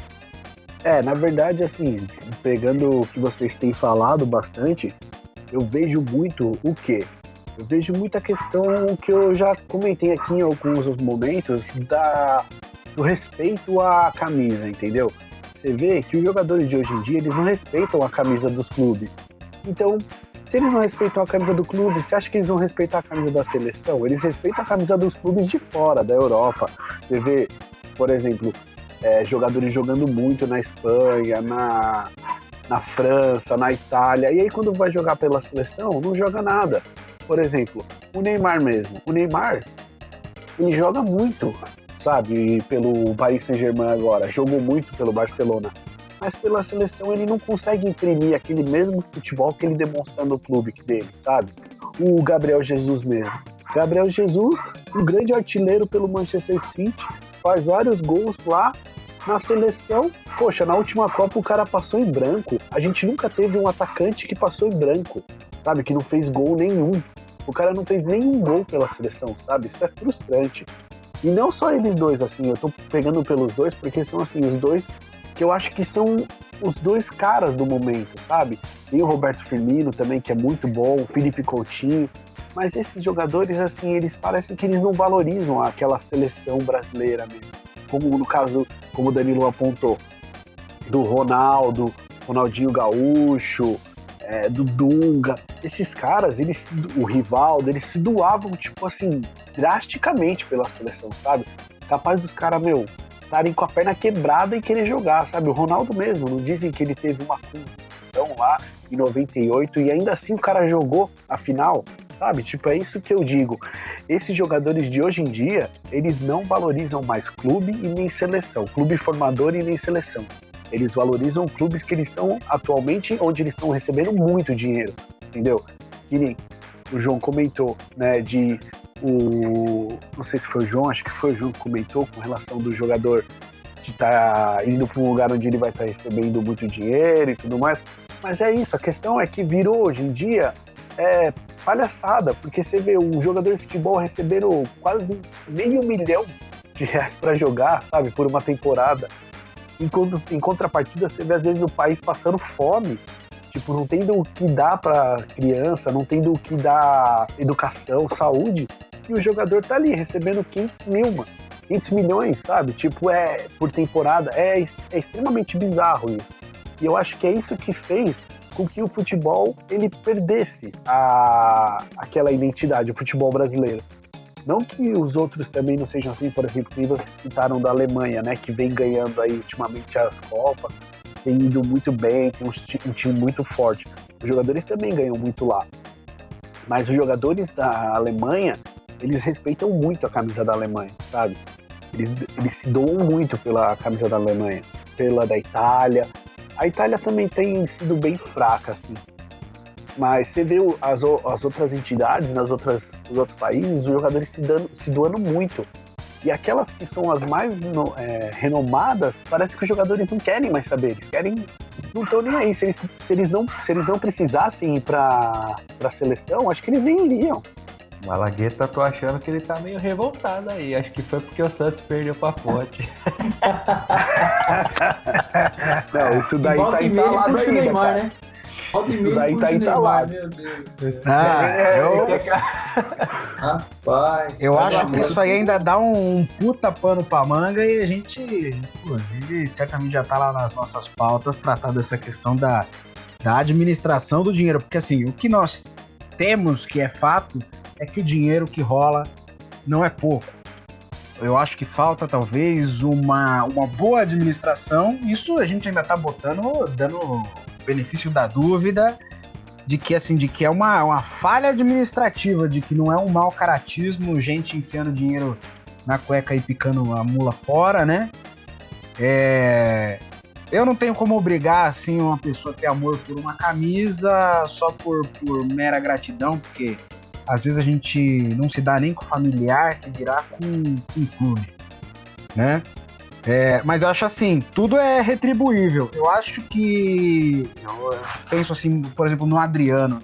É, na verdade, assim, pegando o que vocês têm falado bastante, eu vejo muito o quê? Eu vejo muita questão que eu já comentei aqui em alguns momentos da, do respeito à camisa, entendeu? Você vê que os jogadores de hoje em dia, eles não respeitam a camisa dos clubes. Então, se eles não respeitam a camisa do clube, você acha que eles vão respeitar a camisa da seleção? Eles respeitam a camisa dos clubes de fora, da Europa. Você vê, por exemplo, é, jogadores jogando muito na Espanha, na, na França, na Itália. E aí quando vai jogar pela seleção, não joga nada. Por exemplo, o Neymar mesmo. O Neymar, ele joga muito, sabe, pelo Paris Saint-Germain agora. Jogou muito pelo Barcelona. Mas pela seleção ele não consegue imprimir aquele mesmo futebol que ele demonstra no clube dele, sabe? O Gabriel Jesus mesmo. Gabriel Jesus, um grande artilheiro pelo Manchester City, faz vários gols lá. Na seleção, poxa, na última Copa o cara passou em branco. A gente nunca teve um atacante que passou em branco, sabe? Que não fez gol nenhum. O cara não fez nenhum gol pela seleção, sabe? Isso é frustrante. E não só eles dois, assim, eu tô pegando pelos dois, porque são, assim, os dois que eu acho que são os dois caras do momento, sabe? Tem o Roberto Firmino também, que é muito bom, o Felipe Coutinho. Mas esses jogadores, assim, eles parecem que eles não valorizam aquela seleção brasileira mesmo. Como no caso, como o Danilo apontou, do Ronaldo, Ronaldinho Gaúcho, é, do Dunga. Esses caras, eles, o Rivaldo, eles se doavam, tipo assim, drasticamente pela seleção, sabe? Capaz dos caras, meu, estarem com a perna quebrada e querer jogar, sabe? O Ronaldo mesmo, não dizem que ele teve uma condição lá em 98 e ainda assim o cara jogou a final sabe? Tipo, é isso que eu digo. Esses jogadores de hoje em dia, eles não valorizam mais clube e nem seleção, clube formador e nem seleção. Eles valorizam clubes que eles estão atualmente, onde eles estão recebendo muito dinheiro, entendeu? Que nem o João comentou, né, de o não sei se foi o João, acho que foi o João que comentou com relação do jogador de estar tá indo para um lugar onde ele vai estar tá recebendo muito dinheiro e tudo mais. Mas é isso, a questão é que virou hoje em dia é palhaçada, porque você vê um jogador de futebol recebendo quase meio milhão de reais para jogar, sabe, por uma temporada. Em, em contrapartida, você vê às vezes o país passando fome, tipo, não tendo o que dar pra criança, não tendo o que dar educação, saúde, e o jogador tá ali recebendo 500 mil, mano. 500 milhões, sabe? Tipo, é por temporada. É, é extremamente bizarro isso. E eu acho que é isso que fez com que o futebol ele perdesse a, aquela identidade, o futebol brasileiro. Não que os outros também não sejam assim, por exemplo, que vocês citaram da Alemanha, né, que vem ganhando aí ultimamente as Copas, tem ido muito bem, tem um, time muito forte. Os jogadores também ganham muito lá. Mas os jogadores da Alemanha, eles respeitam muito a camisa da Alemanha, sabe? Eles, eles se doam muito pela camisa da Alemanha, pela da Itália. A Itália também tem sido bem fraca, assim. Mas você vê as, as outras entidades, nas outras, nos outros países, os jogadores se, dando, se doando muito. E aquelas que são as mais no, é, renomadas, parece que os jogadores não querem mais saber. Eles querem. Não estão nem aí. Se eles, se eles, não, se eles não precisassem ir para a seleção, acho que eles nem iriam. Malagueta, tô achando que ele tá meio revoltado aí. Acho que foi porque o Santos perdeu pra Fonte. [LAUGHS] Não, isso daí tá entalado ainda, Neymar, né? Isso daí tá entalado. Meu Deus. Ah, é, eu, Rapaz. eu acho que isso aí ainda dá um puta pano pra manga e a gente, inclusive, certamente já tá lá nas nossas pautas tratar dessa questão da, da administração do dinheiro. Porque assim, o que nós temos que é fato é que o dinheiro que rola não é pouco. Eu acho que falta talvez uma, uma boa administração. Isso a gente ainda está botando, dando benefício da dúvida de que assim, de que é uma, uma falha administrativa, de que não é um mau caratismo, gente enfiando dinheiro na cueca e picando a mula fora, né? É, eu não tenho como obrigar assim uma pessoa a ter amor por uma camisa só por, por mera gratidão, porque às vezes a gente não se dá nem com familiar, que dirá com, com clube, né? É, mas eu acho assim, tudo é retribuível. Eu acho que. Eu penso assim, por exemplo, no Adriano.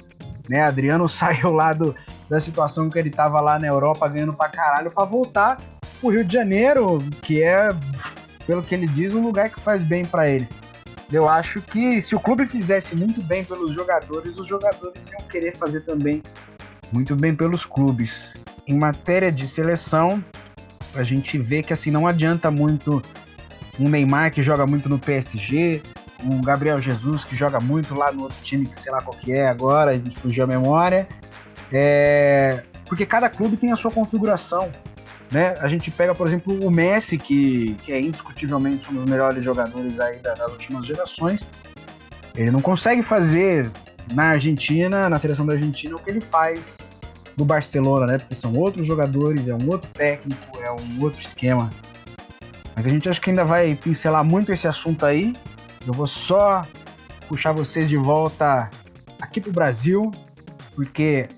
Né? Adriano [LAUGHS] saiu lá do, da situação que ele tava lá na Europa ganhando pra caralho pra voltar pro Rio de Janeiro, que é, pelo que ele diz, um lugar que faz bem para ele. Eu acho que se o clube fizesse muito bem pelos jogadores, os jogadores iam querer fazer também muito bem pelos clubes. Em matéria de seleção, a gente vê que assim não adianta muito um Neymar que joga muito no PSG, um Gabriel Jesus que joga muito lá no outro time que sei lá qual que é agora, gente fugiu a memória. É... Porque cada clube tem a sua configuração. Né? A gente pega, por exemplo, o Messi, que, que é indiscutivelmente um dos melhores jogadores aí das últimas gerações. Ele não consegue fazer na Argentina, na seleção da Argentina, o que ele faz no Barcelona, né? Porque são outros jogadores, é um outro técnico, é um outro esquema. Mas a gente acha que ainda vai pincelar muito esse assunto aí. Eu vou só puxar vocês de volta aqui pro Brasil, porque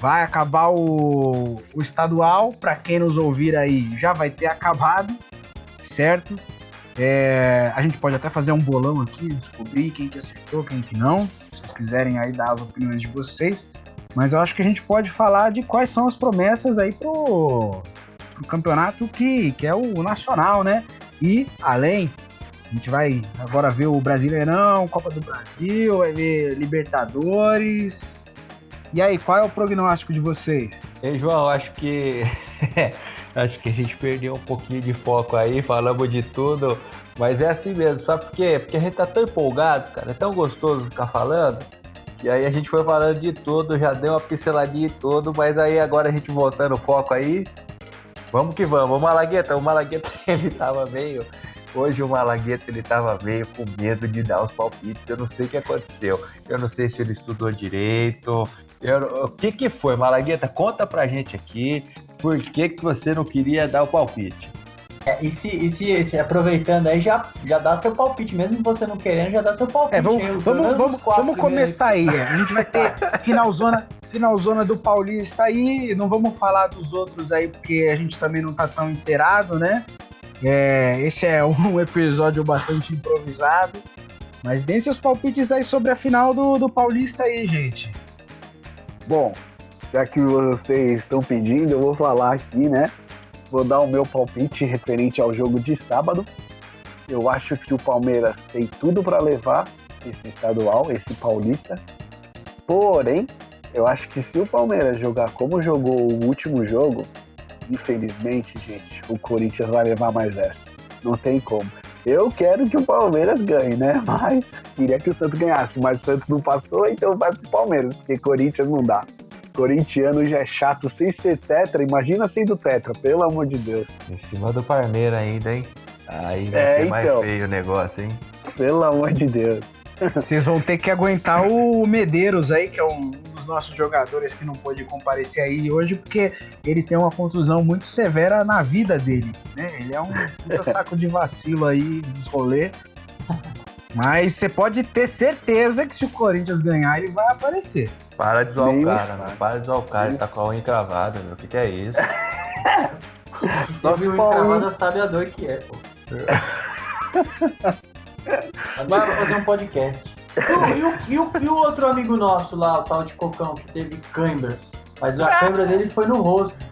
vai acabar o, o estadual. Para quem nos ouvir aí, já vai ter acabado, certo? É, a gente pode até fazer um bolão aqui, descobrir quem que acertou, quem que não. Se vocês quiserem aí dar as opiniões de vocês. Mas eu acho que a gente pode falar de quais são as promessas aí pro, pro campeonato que, que é o nacional, né? E além, a gente vai agora ver o Brasileirão, Copa do Brasil, vai ver Libertadores. E aí, qual é o prognóstico de vocês? Ei, João, acho que [LAUGHS] Acho que a gente perdeu um pouquinho de foco aí, falamos de tudo, mas é assim mesmo, sabe por quê? Porque a gente tá tão empolgado, cara, é tão gostoso ficar falando, e aí a gente foi falando de tudo, já deu uma pinceladinha em tudo, mas aí agora a gente voltando o foco aí, vamos que vamos. O Malagueta, o Malagueta [LAUGHS] ele tava meio. Hoje o Malagueta ele tava meio com medo de dar os palpites. Eu não sei o que aconteceu. Eu não sei se ele estudou direito. Eu, o que que foi, Malagueta? Conta pra gente aqui por que, que você não queria dar o palpite. É, e, se, e se, se, aproveitando aí, já, já dá seu palpite, mesmo você não querendo, já dá seu palpite. É, vamos, aí, vamos, vamos, vamos começar aí. A gente vai ter finalzona, finalzona do Paulista aí, não vamos falar dos outros aí, porque a gente também não tá tão inteirado, né? É, esse é um [LAUGHS] episódio bastante improvisado. Mas deem seus palpites aí sobre a final do, do Paulista aí, gente. Bom, já que vocês estão pedindo, eu vou falar aqui, né? Vou dar o meu palpite referente ao jogo de sábado. Eu acho que o Palmeiras tem tudo para levar esse estadual, esse paulista. Porém, eu acho que se o Palmeiras jogar como jogou o último jogo, infelizmente, gente, o Corinthians vai levar mais essa. Não tem como. Eu quero que o Palmeiras ganhe, né? [LAUGHS] Mas queria que o Santos ganhasse, mas o Santos não passou, então vai pro Palmeiras, porque Corinthians não dá. Corintiano já é chato sem ser tetra, imagina sendo tetra, pelo amor de Deus. Em cima do Palmeiras ainda, hein? Aí vai É, ser mais então. feio o negócio, hein? Pelo amor de Deus. [LAUGHS] Vocês vão ter que aguentar o Medeiros aí, que é um dos nossos jogadores que não pôde comparecer aí hoje, porque ele tem uma contusão muito severa na vida dele, né? Ele é um puta [LAUGHS] saco de vacilo aí dos rolês. Mas você pode ter certeza que se o Corinthians ganhar, ele vai aparecer. Para de zoar Nem o cara, mano. Para de zoar o cara, ele tá com a unha encravada, meu. O que, que é isso? [LAUGHS] Quem teve o encravada sabe a dor que é, pô. [LAUGHS] Agora eu vou fazer um podcast. E o, e o- e o- e o outro amigo nosso lá, o tal de Cocão, que teve câimbras. Mas a câimbra dele foi no rosto.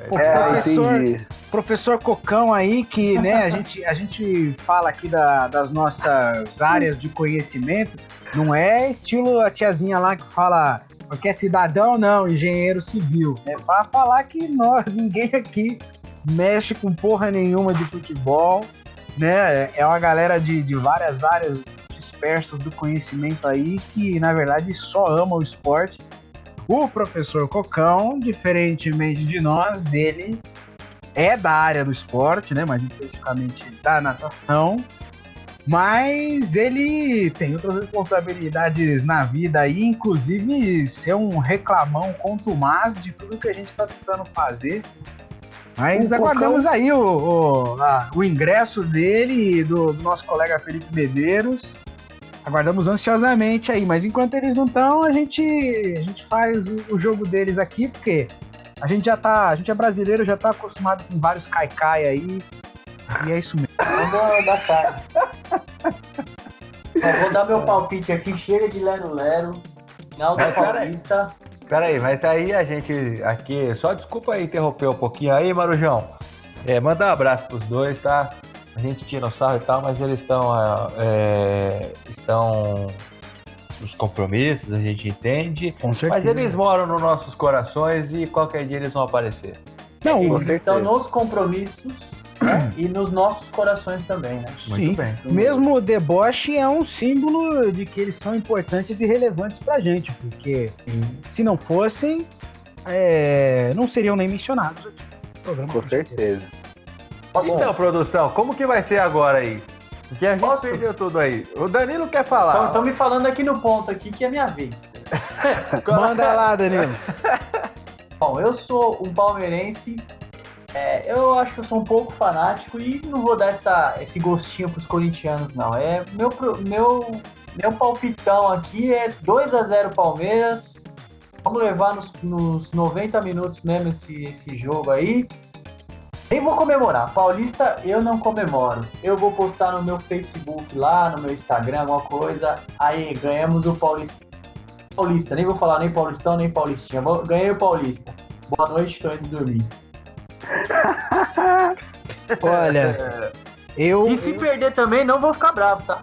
É, professor, entendi. Professor Cocão aí, que né, a, gente, a gente fala aqui da- das nossas áreas de conhecimento, não é estilo a tiazinha lá que fala porque é cidadão, não, engenheiro civil. É pra falar que nós, [LAUGHS] ninguém aqui mexe com porra nenhuma de futebol, né? É uma galera de, de várias áreas dispersas do conhecimento aí que, na verdade, só ama o esporte. O professor Cocão, diferentemente de nós, ele é da área do esporte, né? Mais especificamente da natação. Mas ele tem outras responsabilidades na vida aí, inclusive ser um reclamão contumaz de tudo que a gente tá tentando fazer. Mas aguardamos aí o, o, a- o ingresso dele e do, do nosso colega Felipe Medeiros. Aguardamos ansiosamente aí, mas enquanto eles não estão, a gente, a gente faz o, o jogo deles aqui, porque a gente já tá, a gente é brasileiro, já tá acostumado com vários caicai aí, e é isso mesmo. Manda da cara. Eu vou dar meu palpite aqui, chega de Lero Lero. Final da cara, Paulista. Pera aí, mas aí a gente aqui. Só desculpa aí interromper um pouquinho aí, Marujão. É, manda um abraço pros dois, tá? A gente tira o sarro e tal, mas eles estão. ah, é, estão nos compromissos, a gente entende. Com certeza. Mas eles moram nos nossos corações e qualquer dia eles vão aparecer. Não, Eles certeza. estão nos compromissos né? e nos nossos corações também, né? sim. Muito bem. Mesmo o deboche é um símbolo de que eles são importantes e relevantes pra gente, porque se não fossem, é, não seriam nem mencionados aqui. no programa, Com certeza. Posso, Então, produção, como que vai ser agora aí? Porque a gente Posso? perdeu tudo aí. O Danilo quer falar. Estão me falando aqui no ponto aqui que é minha vez. [LAUGHS] Manda lá, Danilo. [LAUGHS] Bom, eu sou um palmeirense. é, eu acho que eu sou um pouco fanático e não vou dar essa, esse gostinho pros corintianos, não. É meu, meu, meu palpitão aqui é 2 a 0 Palmeiras. Vamos levar nos, nos 90 minutos mesmo esse, esse jogo aí. Nem vou comemorar. Paulista eu não comemoro. Eu vou postar no meu Facebook lá, no meu Instagram, alguma coisa. Aí, ganhamos o Paulista. Paulista, nem vou falar nem Paulistão, nem Paulistinha. Vou- Ganhei o Paulista. Boa noite, tô indo dormir. [LAUGHS] Olha, eu, E se perder também, não vou ficar bravo, tá?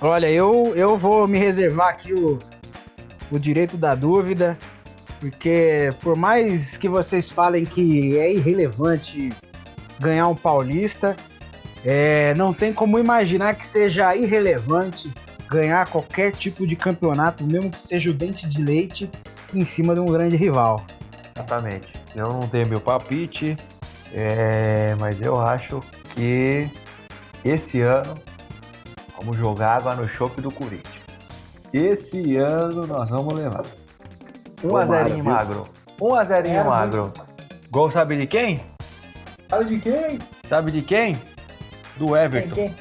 olha, eu, eu vou me reservar aqui o, o direito da dúvida, porque por mais que vocês falem que é irrelevante ganhar um paulista, é, não tem como imaginar que seja irrelevante ganhar qualquer tipo de campeonato, mesmo que seja o dente de leite, em cima de um grande rival. Exatamente. Eu não tenho meu palpite, é, mas eu acho que esse ano vamos jogar água no chope do Corinthians. Esse ano nós vamos levar. 1 a Tomara, 0 viu? magro. 1 a 0 É, magro. Gol sabe de quem? Sabe de quem? Sabe de quem? Do Quem, Everton. quem?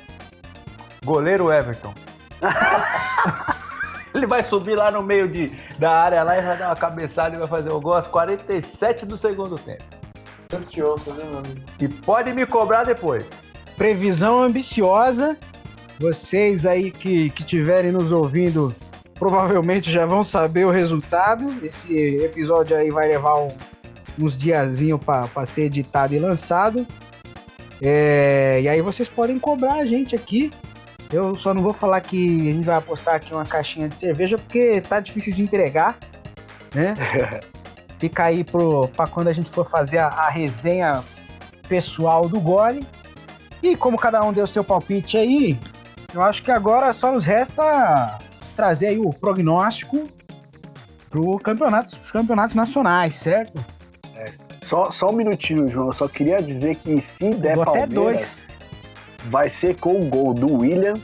Goleiro Everton. [LAUGHS] Ele vai subir lá no meio de, da área lá e vai dar uma cabeçada e vai fazer o gol aos 47 do segundo tempo. Deus te ouça, viu, meu amigo? E pode me cobrar depois. previsão ambiciosa. Vocês aí que que estiverem nos ouvindo provavelmente já vão saber o resultado. Esse episódio aí vai levar um- uns diazinho para ser editado e lançado. É, e aí vocês podem cobrar a gente aqui Eu só não vou falar que a gente vai apostar aqui uma caixinha de cerveja porque tá difícil de entregar, né? [LAUGHS] Fica aí pro, pra quando a gente for fazer a, a resenha pessoal do gole. E como cada um deu seu palpite aí, eu acho que agora só nos resta trazer aí o prognóstico pro campeonato, campeonatos nacionais, certo? É. Só, só um minutinho, João. Eu só queria dizer que se der Vou Palmeiras, até dois. vai ser com o gol do William,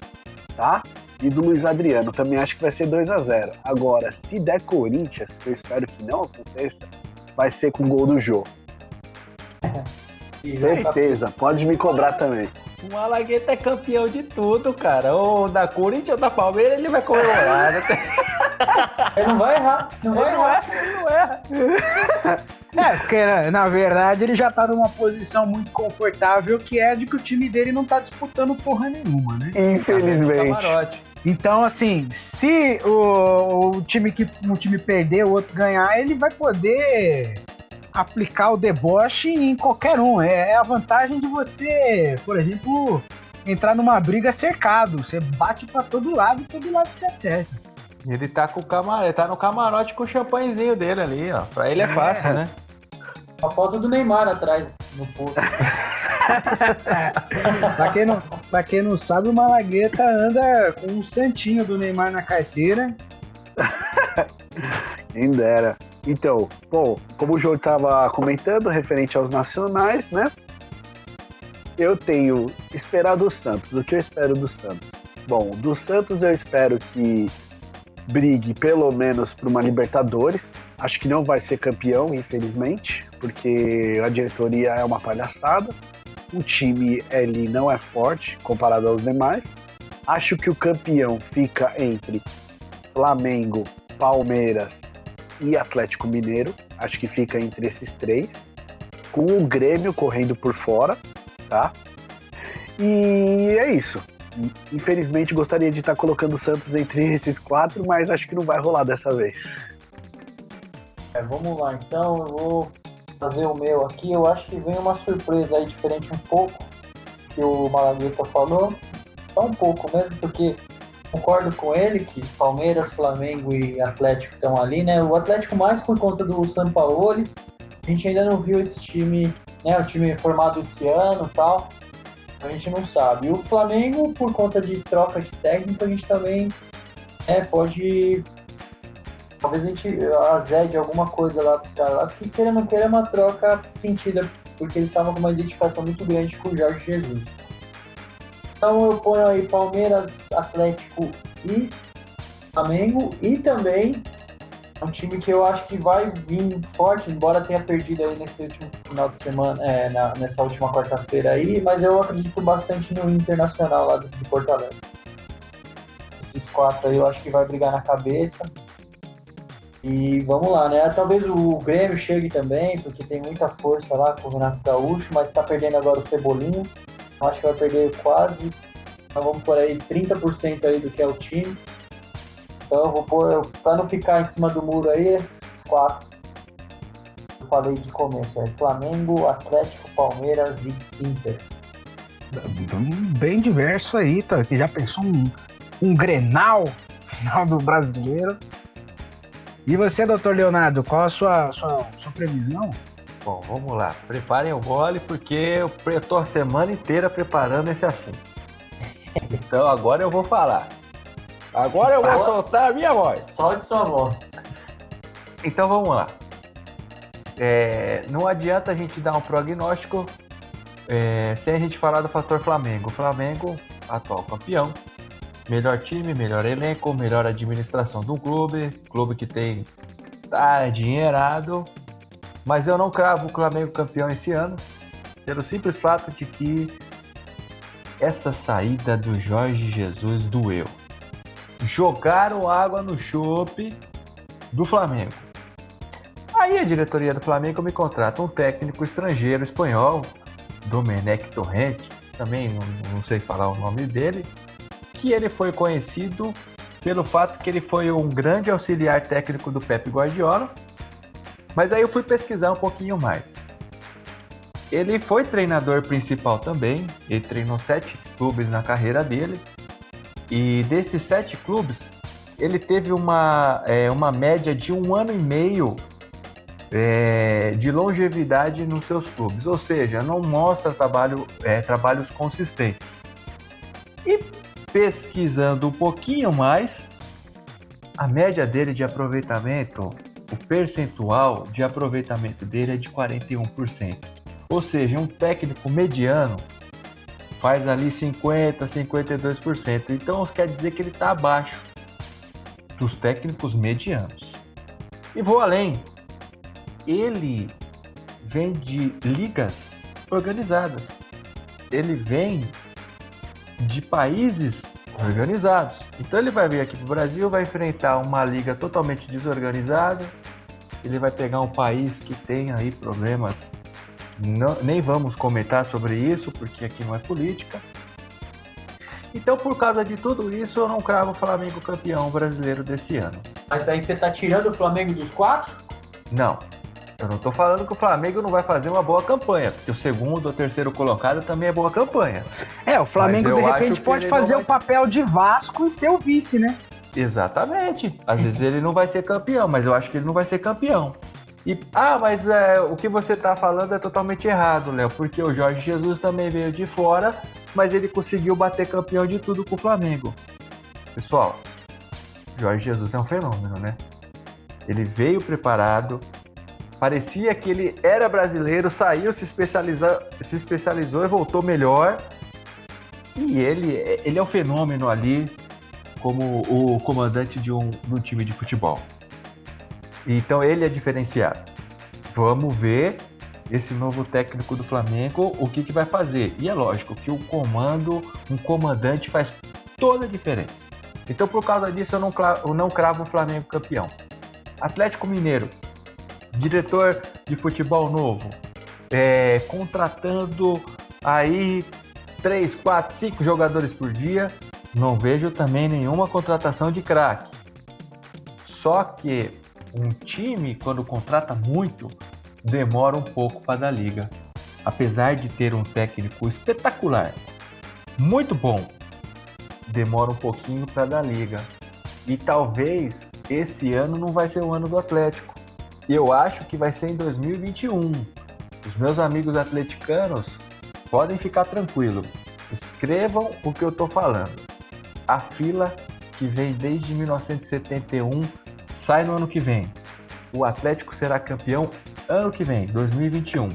tá? E do Luiz Adriano. Também acho que vai ser 2 a 0 Agora, se der Corinthians, que eu espero que não aconteça, vai ser com o gol do Jô. Tá- Certeza, pode me cobrar também. O Malagueta é campeão de tudo, cara. Ou da Corinthians ou da Palmeiras, ele vai comemorar. né? [LAUGHS] Ele não vai errar, não vai Ele não errar. é, ele não é. É, porque na- na verdade ele já tá numa posição muito confortável que é de que o time dele não tá disputando porra nenhuma, né? Infelizmente. Então, assim, se o, o time que um time perder, o outro ganhar, ele vai poder aplicar o deboche em qualquer um. É, é a vantagem de você, por exemplo, entrar numa briga cercado. Você bate pra todo lado e todo lado você acerta. Ele tá com o camarote, tá no camarote com o champanhezinho dele ali, ó. Pra ele é fácil, É. né? A foto do Neymar atrás no posto. [LAUGHS] Pra quem, não, pra quem não sabe, o Malagueta anda com um santinho do Neymar na carteira. [LAUGHS] Quem dera. Então, bom, como o João estava comentando, referente aos nacionais, né? Eu tenho esperado o Santos. O que eu espero do Santos? Bom, do Santos eu espero que brigue pelo menos para uma Libertadores. Acho que não vai ser campeão, infelizmente, porque a diretoria é uma palhaçada. O time ele não é forte comparado aos demais. Acho que o campeão fica entre Flamengo, Palmeiras e Atlético Mineiro. Acho que fica entre esses três. Com o Grêmio correndo por fora, tá? E é isso. Infelizmente gostaria de estar colocando o Santos entre esses quatro, mas acho que não vai rolar dessa vez. É, vamos lá, então eu vou fazer o meu aqui. Eu acho que vem uma surpresa aí diferente um pouco que o Malagueta falou. Só um pouco mesmo, porque concordo com ele que Palmeiras, Flamengo e Atlético estão ali, né? O Atlético mais por conta do Sampaoli. A gente ainda não viu esse time, né? O time formado esse ano e tal. A gente não sabe. E o Flamengo, por conta de troca de técnico, a gente também é, pode talvez a gente azede alguma coisa lá pros caras lá, porque queira ou não queira é uma troca sentida, porque eles estavam com uma identificação muito grande com o Jorge Jesus. Então eu ponho aí Palmeiras, Atlético e Flamengo e também um time que eu acho que vai vir forte, embora tenha perdido aí nesse último final de semana, é, na- nessa última quarta-feira aí, mas eu acredito bastante no Internacional lá de Porto Alegre. Esses quatro aí eu acho que vai brigar na cabeça. E vamos lá, né? Talvez o Grêmio chegue também, porque tem muita força lá com o Renato Gaúcho, mas tá perdendo agora o Cebolinha. Acho que vai perder quase, então vamos por aí 30% aí do que é o time. Então eu vou pôr, pra não ficar em cima do muro aí, esses quatro. Eu falei de começo aí, Flamengo, Atlético, Palmeiras e Inter. Bem diverso aí, tá? Que já pensou um, um Grenal final do brasileiro. E você, doutor Leonardo, qual a sua, sua, sua previsão? Bom, vamos lá. Preparem o gole, porque eu tô a semana inteira preparando esse assunto. Então agora eu vou falar. Agora eu vou Fala. soltar a minha voz. Só de sua voz. Então vamos lá. É, não adianta a gente dar um prognóstico é, sem a gente falar do fator Flamengo. O Flamengo, atual campeão, melhor time, melhor elenco, melhor administração do clube, clube que tem tá dinheirado, mas eu não cravo o Flamengo campeão esse ano, pelo simples fato de que essa saída do Jorge Jesus doeu. Jogaram água no chope do Flamengo. Aí a diretoria do Flamengo me contrata um técnico estrangeiro espanhol, Domenech Torrente, também não, não sei falar o nome dele, que ele foi conhecido pelo fato que ele foi um grande auxiliar técnico do Pep Guardiola. Mas aí eu fui pesquisar um pouquinho mais. Ele foi treinador principal também, ele treinou sete clubes na carreira dele. E desses sete clubes, ele teve uma, é, uma média de um ano e meio é, de longevidade nos seus clubes, ou seja, não mostra trabalho, é, trabalhos consistentes. E pesquisando um pouquinho mais, a média dele de aproveitamento, o percentual de aproveitamento dele é de 41%. Ou seja, um técnico mediano faz ali 50, 52%. Então isso quer dizer que ele está abaixo dos técnicos medianos. E vou além. Ele vem de ligas organizadas. Ele vem de países organizados. Então ele vai vir aqui para o Brasil, vai enfrentar uma liga totalmente desorganizada. Ele vai pegar um país que tem aí problemas. Não, nem vamos comentar sobre isso, porque aqui não é política. Então, por causa de tudo isso, eu não cravo o Flamengo campeão brasileiro desse ano. Mas aí você tá tirando o Flamengo dos quatro? Não. Eu não tô falando que o Flamengo não vai fazer uma boa campanha, porque o segundo ou terceiro colocado também é boa campanha. É, o Flamengo de repente pode fazer vai... o papel de Vasco e ser o vice, né? Exatamente. Às vezes ele não vai ser campeão, mas eu acho que ele não vai ser campeão. E, ah, mas é, o que você está falando é totalmente errado, Léo, porque o Jorge Jesus também veio de fora, mas ele conseguiu bater campeão de tudo com o Flamengo. Pessoal, Jorge Jesus é um fenômeno, né? Ele veio preparado, parecia que ele era brasileiro, saiu, se especializou, se especializou e voltou melhor. E ele, ele é um fenômeno ali como o comandante de um, de um time de futebol. Então ele é diferenciado. Vamos ver esse novo técnico do Flamengo o que, que vai fazer. E é lógico que o comando, um comandante faz toda a diferença. Então por causa disso eu não, eu não cravo o Flamengo campeão. Atlético Mineiro, diretor de futebol novo, é, contratando aí 3, 4, 5 jogadores por dia. Não vejo também nenhuma contratação de craque. Só que um time, quando contrata muito, demora um pouco para dar liga. Apesar de ter um técnico espetacular, muito bom, demora um pouquinho para dar liga. E talvez esse ano não vai ser o ano do Atlético. Eu acho que vai ser em 2021. Os meus amigos atleticanos podem ficar tranquilos. Escrevam o que eu estou falando. A fila que vem desde 1971 sai no ano que vem. O Atlético será campeão ano que vem, 2021.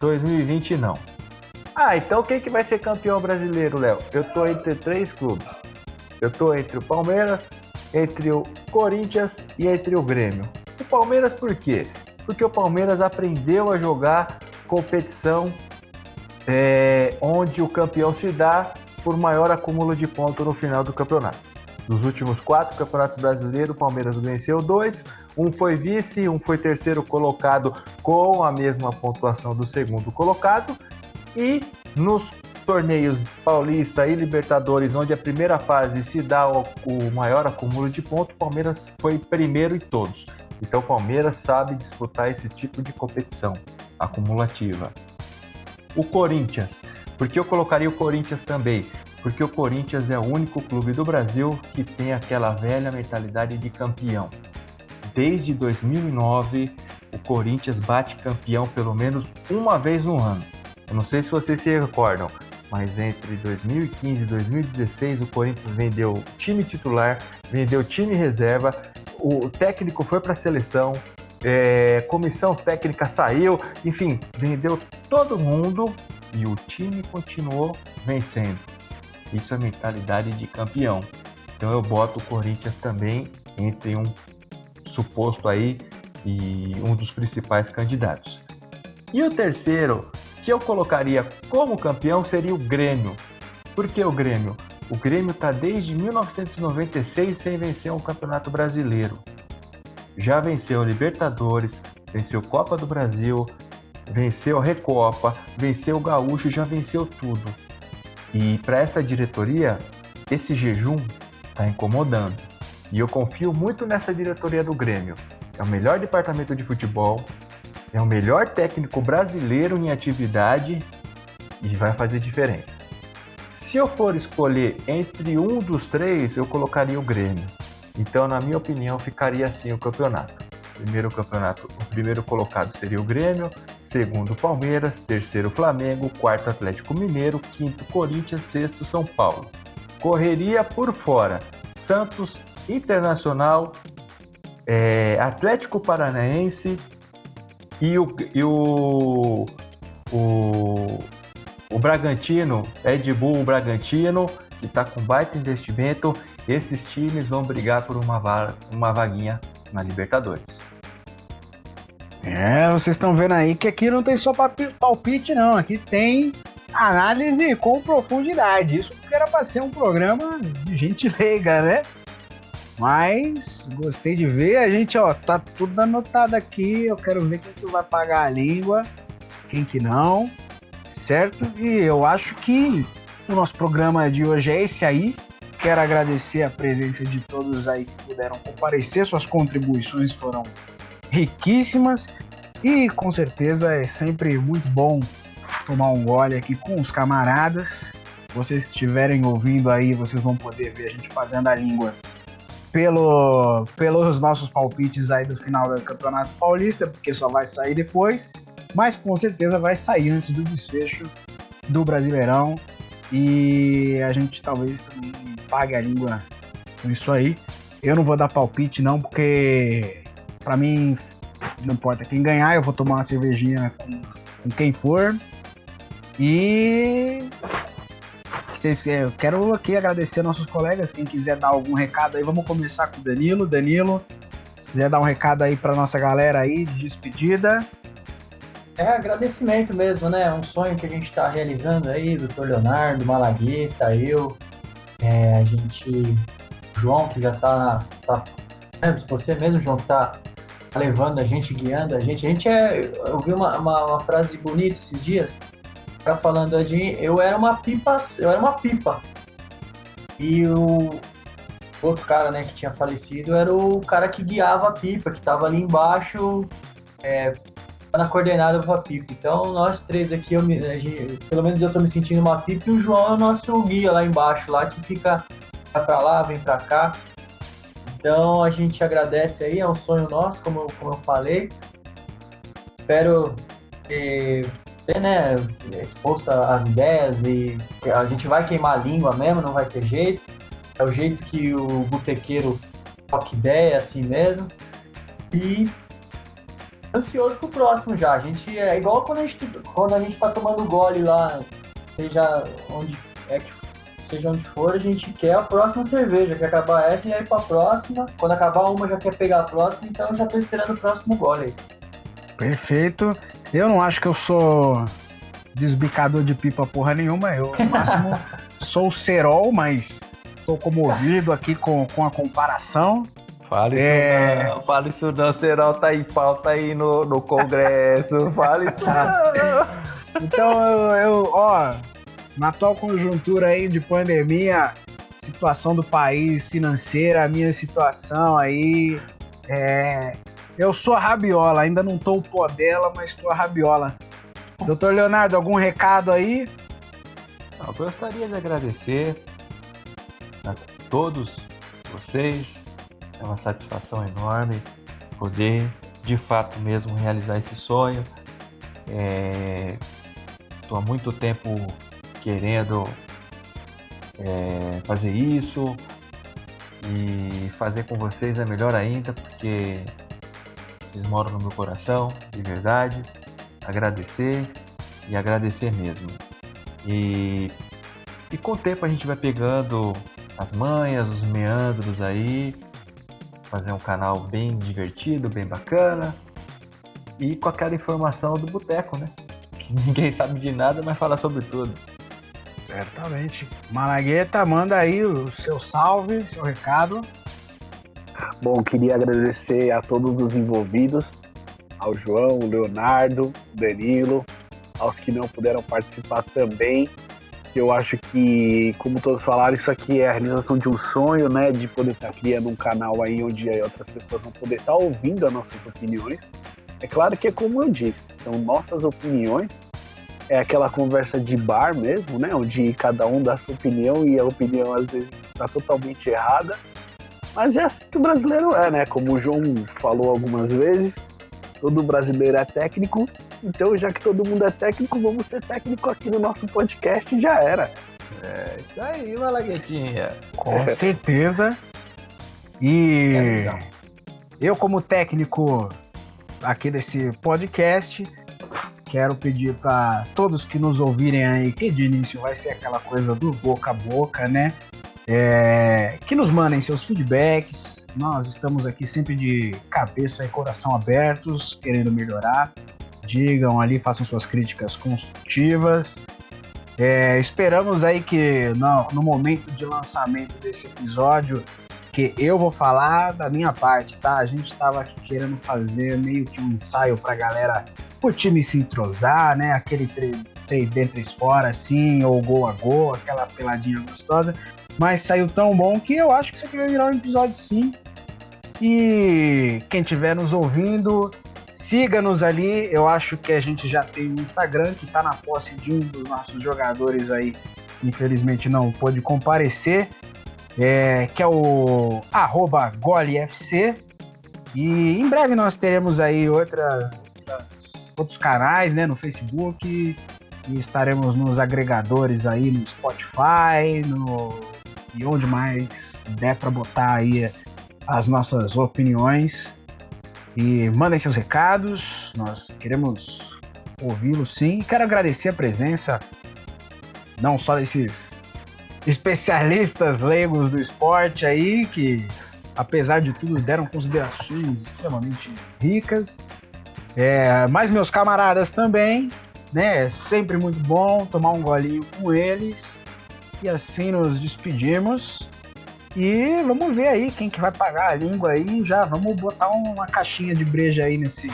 2020 não. Ah, então quem que vai ser campeão brasileiro, Léo? Eu tô entre três clubes. Eu tô entre o Palmeiras, entre o Corinthians e entre o Grêmio. O Palmeiras por quê? Porque o Palmeiras aprendeu a jogar competição é, onde o campeão se dá por maior acúmulo de pontos no final do campeonato. Nos últimos quatro campeonatos brasileiros, o Palmeiras venceu dois, um foi vice, um foi terceiro colocado com a mesma pontuação do segundo colocado. E nos torneios Paulista e Libertadores, onde a primeira fase se dá o, maior acúmulo de pontos, o Palmeiras foi primeiro em todos. Então o Palmeiras sabe disputar esse tipo de competição acumulativa. O Corinthians, porque eu colocaria o Corinthians também? porque o Corinthians é o único clube do Brasil que tem aquela velha mentalidade de campeão. Desde 2009, o Corinthians bate campeão pelo menos uma vez no ano. Eu não sei se vocês se recordam, mas entre 2015 e 2016 o Corinthians vendeu time titular, vendeu time reserva, o técnico foi para a seleção, é, comissão técnica saiu, enfim, vendeu todo mundo e o time continuou vencendo. Isso é mentalidade de campeão. Então eu boto o Corinthians também entre um suposto aí e um dos principais candidatos. E o terceiro que eu colocaria como campeão seria o Grêmio. Por que o Grêmio? O Grêmio está desde 1996 sem vencer um campeonato brasileiro. Já venceu Libertadores, venceu Copa do Brasil, venceu a Recopa, venceu o Gaúcho, já venceu tudo. E para essa diretoria, esse jejum está incomodando. E eu confio muito nessa diretoria do Grêmio. É o melhor departamento de futebol, é o melhor técnico brasileiro em atividade e vai fazer diferença. Se eu for escolher entre um dos três, eu colocaria o Grêmio. Então, na minha opinião, ficaria assim o campeonato. Primeiro campeonato, o primeiro colocado seria o Grêmio, segundo Palmeiras, terceiro Flamengo, quarto Atlético Mineiro, quinto Corinthians, sexto São Paulo. Correria por fora: Santos, Internacional, é, Atlético Paranaense e o, e o, o, o Bragantino, Red Bull Bragantino, que está com baita investimento. Esses times vão brigar por uma, uma vaguinha na Libertadores. É, vocês estão vendo aí que aqui não tem só palpite, não. Aqui tem análise com profundidade. Isso porque era para ser um programa de gente leiga, né? Mas gostei de ver. A gente, ó, tá tudo anotado aqui. Eu quero ver quem que vai pagar a língua, quem que não, certo? E eu acho que o nosso programa de hoje é esse aí. Quero agradecer a presença de todos aí que puderam comparecer. Suas contribuições foram riquíssimas e com certeza é sempre muito bom tomar um gole aqui com os camaradas. Vocês que estiverem ouvindo aí, vocês vão poder ver a gente pagando a língua pelo, pelos nossos palpites aí do final do Campeonato Paulista, porque só vai sair depois, mas com certeza vai sair antes do desfecho do Brasileirão e a gente talvez também pague a língua com isso aí. Eu não vou dar palpite não, porque para mim não importa quem ganhar, eu vou tomar uma cervejinha com, com quem for. E vocês, eu quero aqui agradecer nossos colegas. Quem quiser dar algum recado aí, vamos começar com o Danilo. Danilo, se quiser dar um recado aí para nossa galera aí de despedida. É agradecimento mesmo, né? Um sonho que a gente está realizando aí, doutor Leonardo, Malagueta, eu, é, a gente, João, que já está, tá, é, você mesmo, João, que está levando a gente, guiando a gente. A gente é. Eu vi uma, uma, uma frase bonita esses dias cara falando de eu era uma pipa, eu era uma pipa. E o outro cara, né, que tinha falecido era o cara que guiava a pipa, que tava ali embaixo, é, na coordenada pra pipa. Então, nós três aqui, eu me, gente, pelo menos eu tô me sentindo uma pipa e o João é o nosso guia lá embaixo, lá que fica vai pra lá, vem pra cá. Então, a gente agradece aí, é um sonho nosso, como, como eu falei. Espero ter ter, né, exposta as ideias e a gente vai queimar a língua mesmo, não vai ter jeito. É o jeito que o botequeiro toca ideia, assim mesmo. E ansioso pro próximo já. A gente é igual quando a gente, quando a gente tá tomando gole lá, seja onde é que seja onde for, a gente quer a próxima cerveja, quer acabar essa e ir pra próxima. Quando acabar uma, já quer pegar a próxima, então eu já tô esperando o próximo gole aí. Perfeito. Eu não acho que eu sou desbicador de pipa porra nenhuma. Eu, no máximo, [LAUGHS] sou cerol, mas estou comovido aqui com, com a comparação. Fala isso é... não, fala isso não, Serol tá em pauta aí no, no Congresso, fala isso [LAUGHS] não. Então, eu, eu, ó, na atual conjuntura aí de pandemia, situação do país financeira, a minha situação aí, é, eu sou a Rabiola, ainda não tô o pó dela, mas tô a Rabiola. Doutor Leonardo, algum recado aí? Eu gostaria de agradecer a todos vocês. É uma satisfação enorme poder, de fato mesmo, realizar esse sonho. Estou é... há muito tempo querendo é, fazer isso e fazer com vocês é melhor ainda, porque vocês moram no meu coração, de verdade. Agradecer e agradecer mesmo. E, e com o tempo a gente vai pegando as manhas, os meandros aí, fazer um canal bem divertido, bem bacana. E com aquela informação do boteco, né? [LAUGHS] Que ninguém sabe de nada, mas fala sobre tudo. Certamente. Malagueta, manda aí o seu salve, seu recado. Bom, queria agradecer a todos os envolvidos, ao João, o Leonardo, o Danilo, aos que não puderam participar também. Eu acho que, como todos falaram, isso aqui é a realização de um sonho, né? De poder estar criando um canal aí onde outras pessoas vão poder estar ouvindo as nossas opiniões. É claro que é como eu disse, são nossas opiniões é aquela conversa de bar mesmo, né? Onde cada um dá sua opinião e a opinião às vezes está totalmente errada. Mas é assim que o brasileiro é, né? Como o João falou algumas vezes, todo brasileiro é técnico. Então, já que todo mundo é técnico, vamos ser técnico aqui no nosso podcast e já era. É isso aí, Malaguetinha. Com certeza. E É eu, como técnico aqui desse podcast, quero pedir para todos que nos ouvirem aí, que de início vai ser aquela coisa do boca a boca, né? É, que nos mandem seus feedbacks. Nós estamos aqui sempre de cabeça e coração abertos, querendo melhorar. Digam ali, façam suas críticas construtivas. É, esperamos aí que no, no momento de lançamento desse episódio, que eu vou falar da minha parte, tá? A gente estava aqui querendo fazer meio que um ensaio pra galera, pro time se entrosar, né? Aquele 3 dentro, 3 fora, assim, ou gol a gol, aquela peladinha gostosa. Mas saiu tão bom que eu acho que isso aqui vai virar um episódio sim. E quem estiver nos ouvindo, siga-nos ali. Eu acho que a gente já tem um Instagram que está na posse de um dos nossos jogadores aí. Infelizmente não pôde comparecer. É, que é o arroba GoleFC. E em breve nós teremos aí outras, outras, outros canais né, no Facebook. E estaremos nos agregadores aí no Spotify, no e onde mais der para botar aí as nossas opiniões. E mandem seus recados, nós queremos ouvi-los sim. Quero agradecer a presença não só desses especialistas leigos do esporte aí, que apesar de tudo deram considerações extremamente ricas, é, mas meus camaradas também, né? É sempre muito bom tomar um golinho com eles. E assim nos despedimos. E vamos ver aí quem que vai pagar a língua aí. Já vamos botar uma caixinha de breja aí nesse,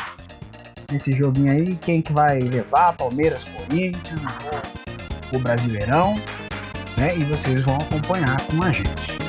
nesse joguinho aí. Quem que vai levar? Palmeiras, Corinthians, o Brasileirão. Né? E vocês vão acompanhar com a gente.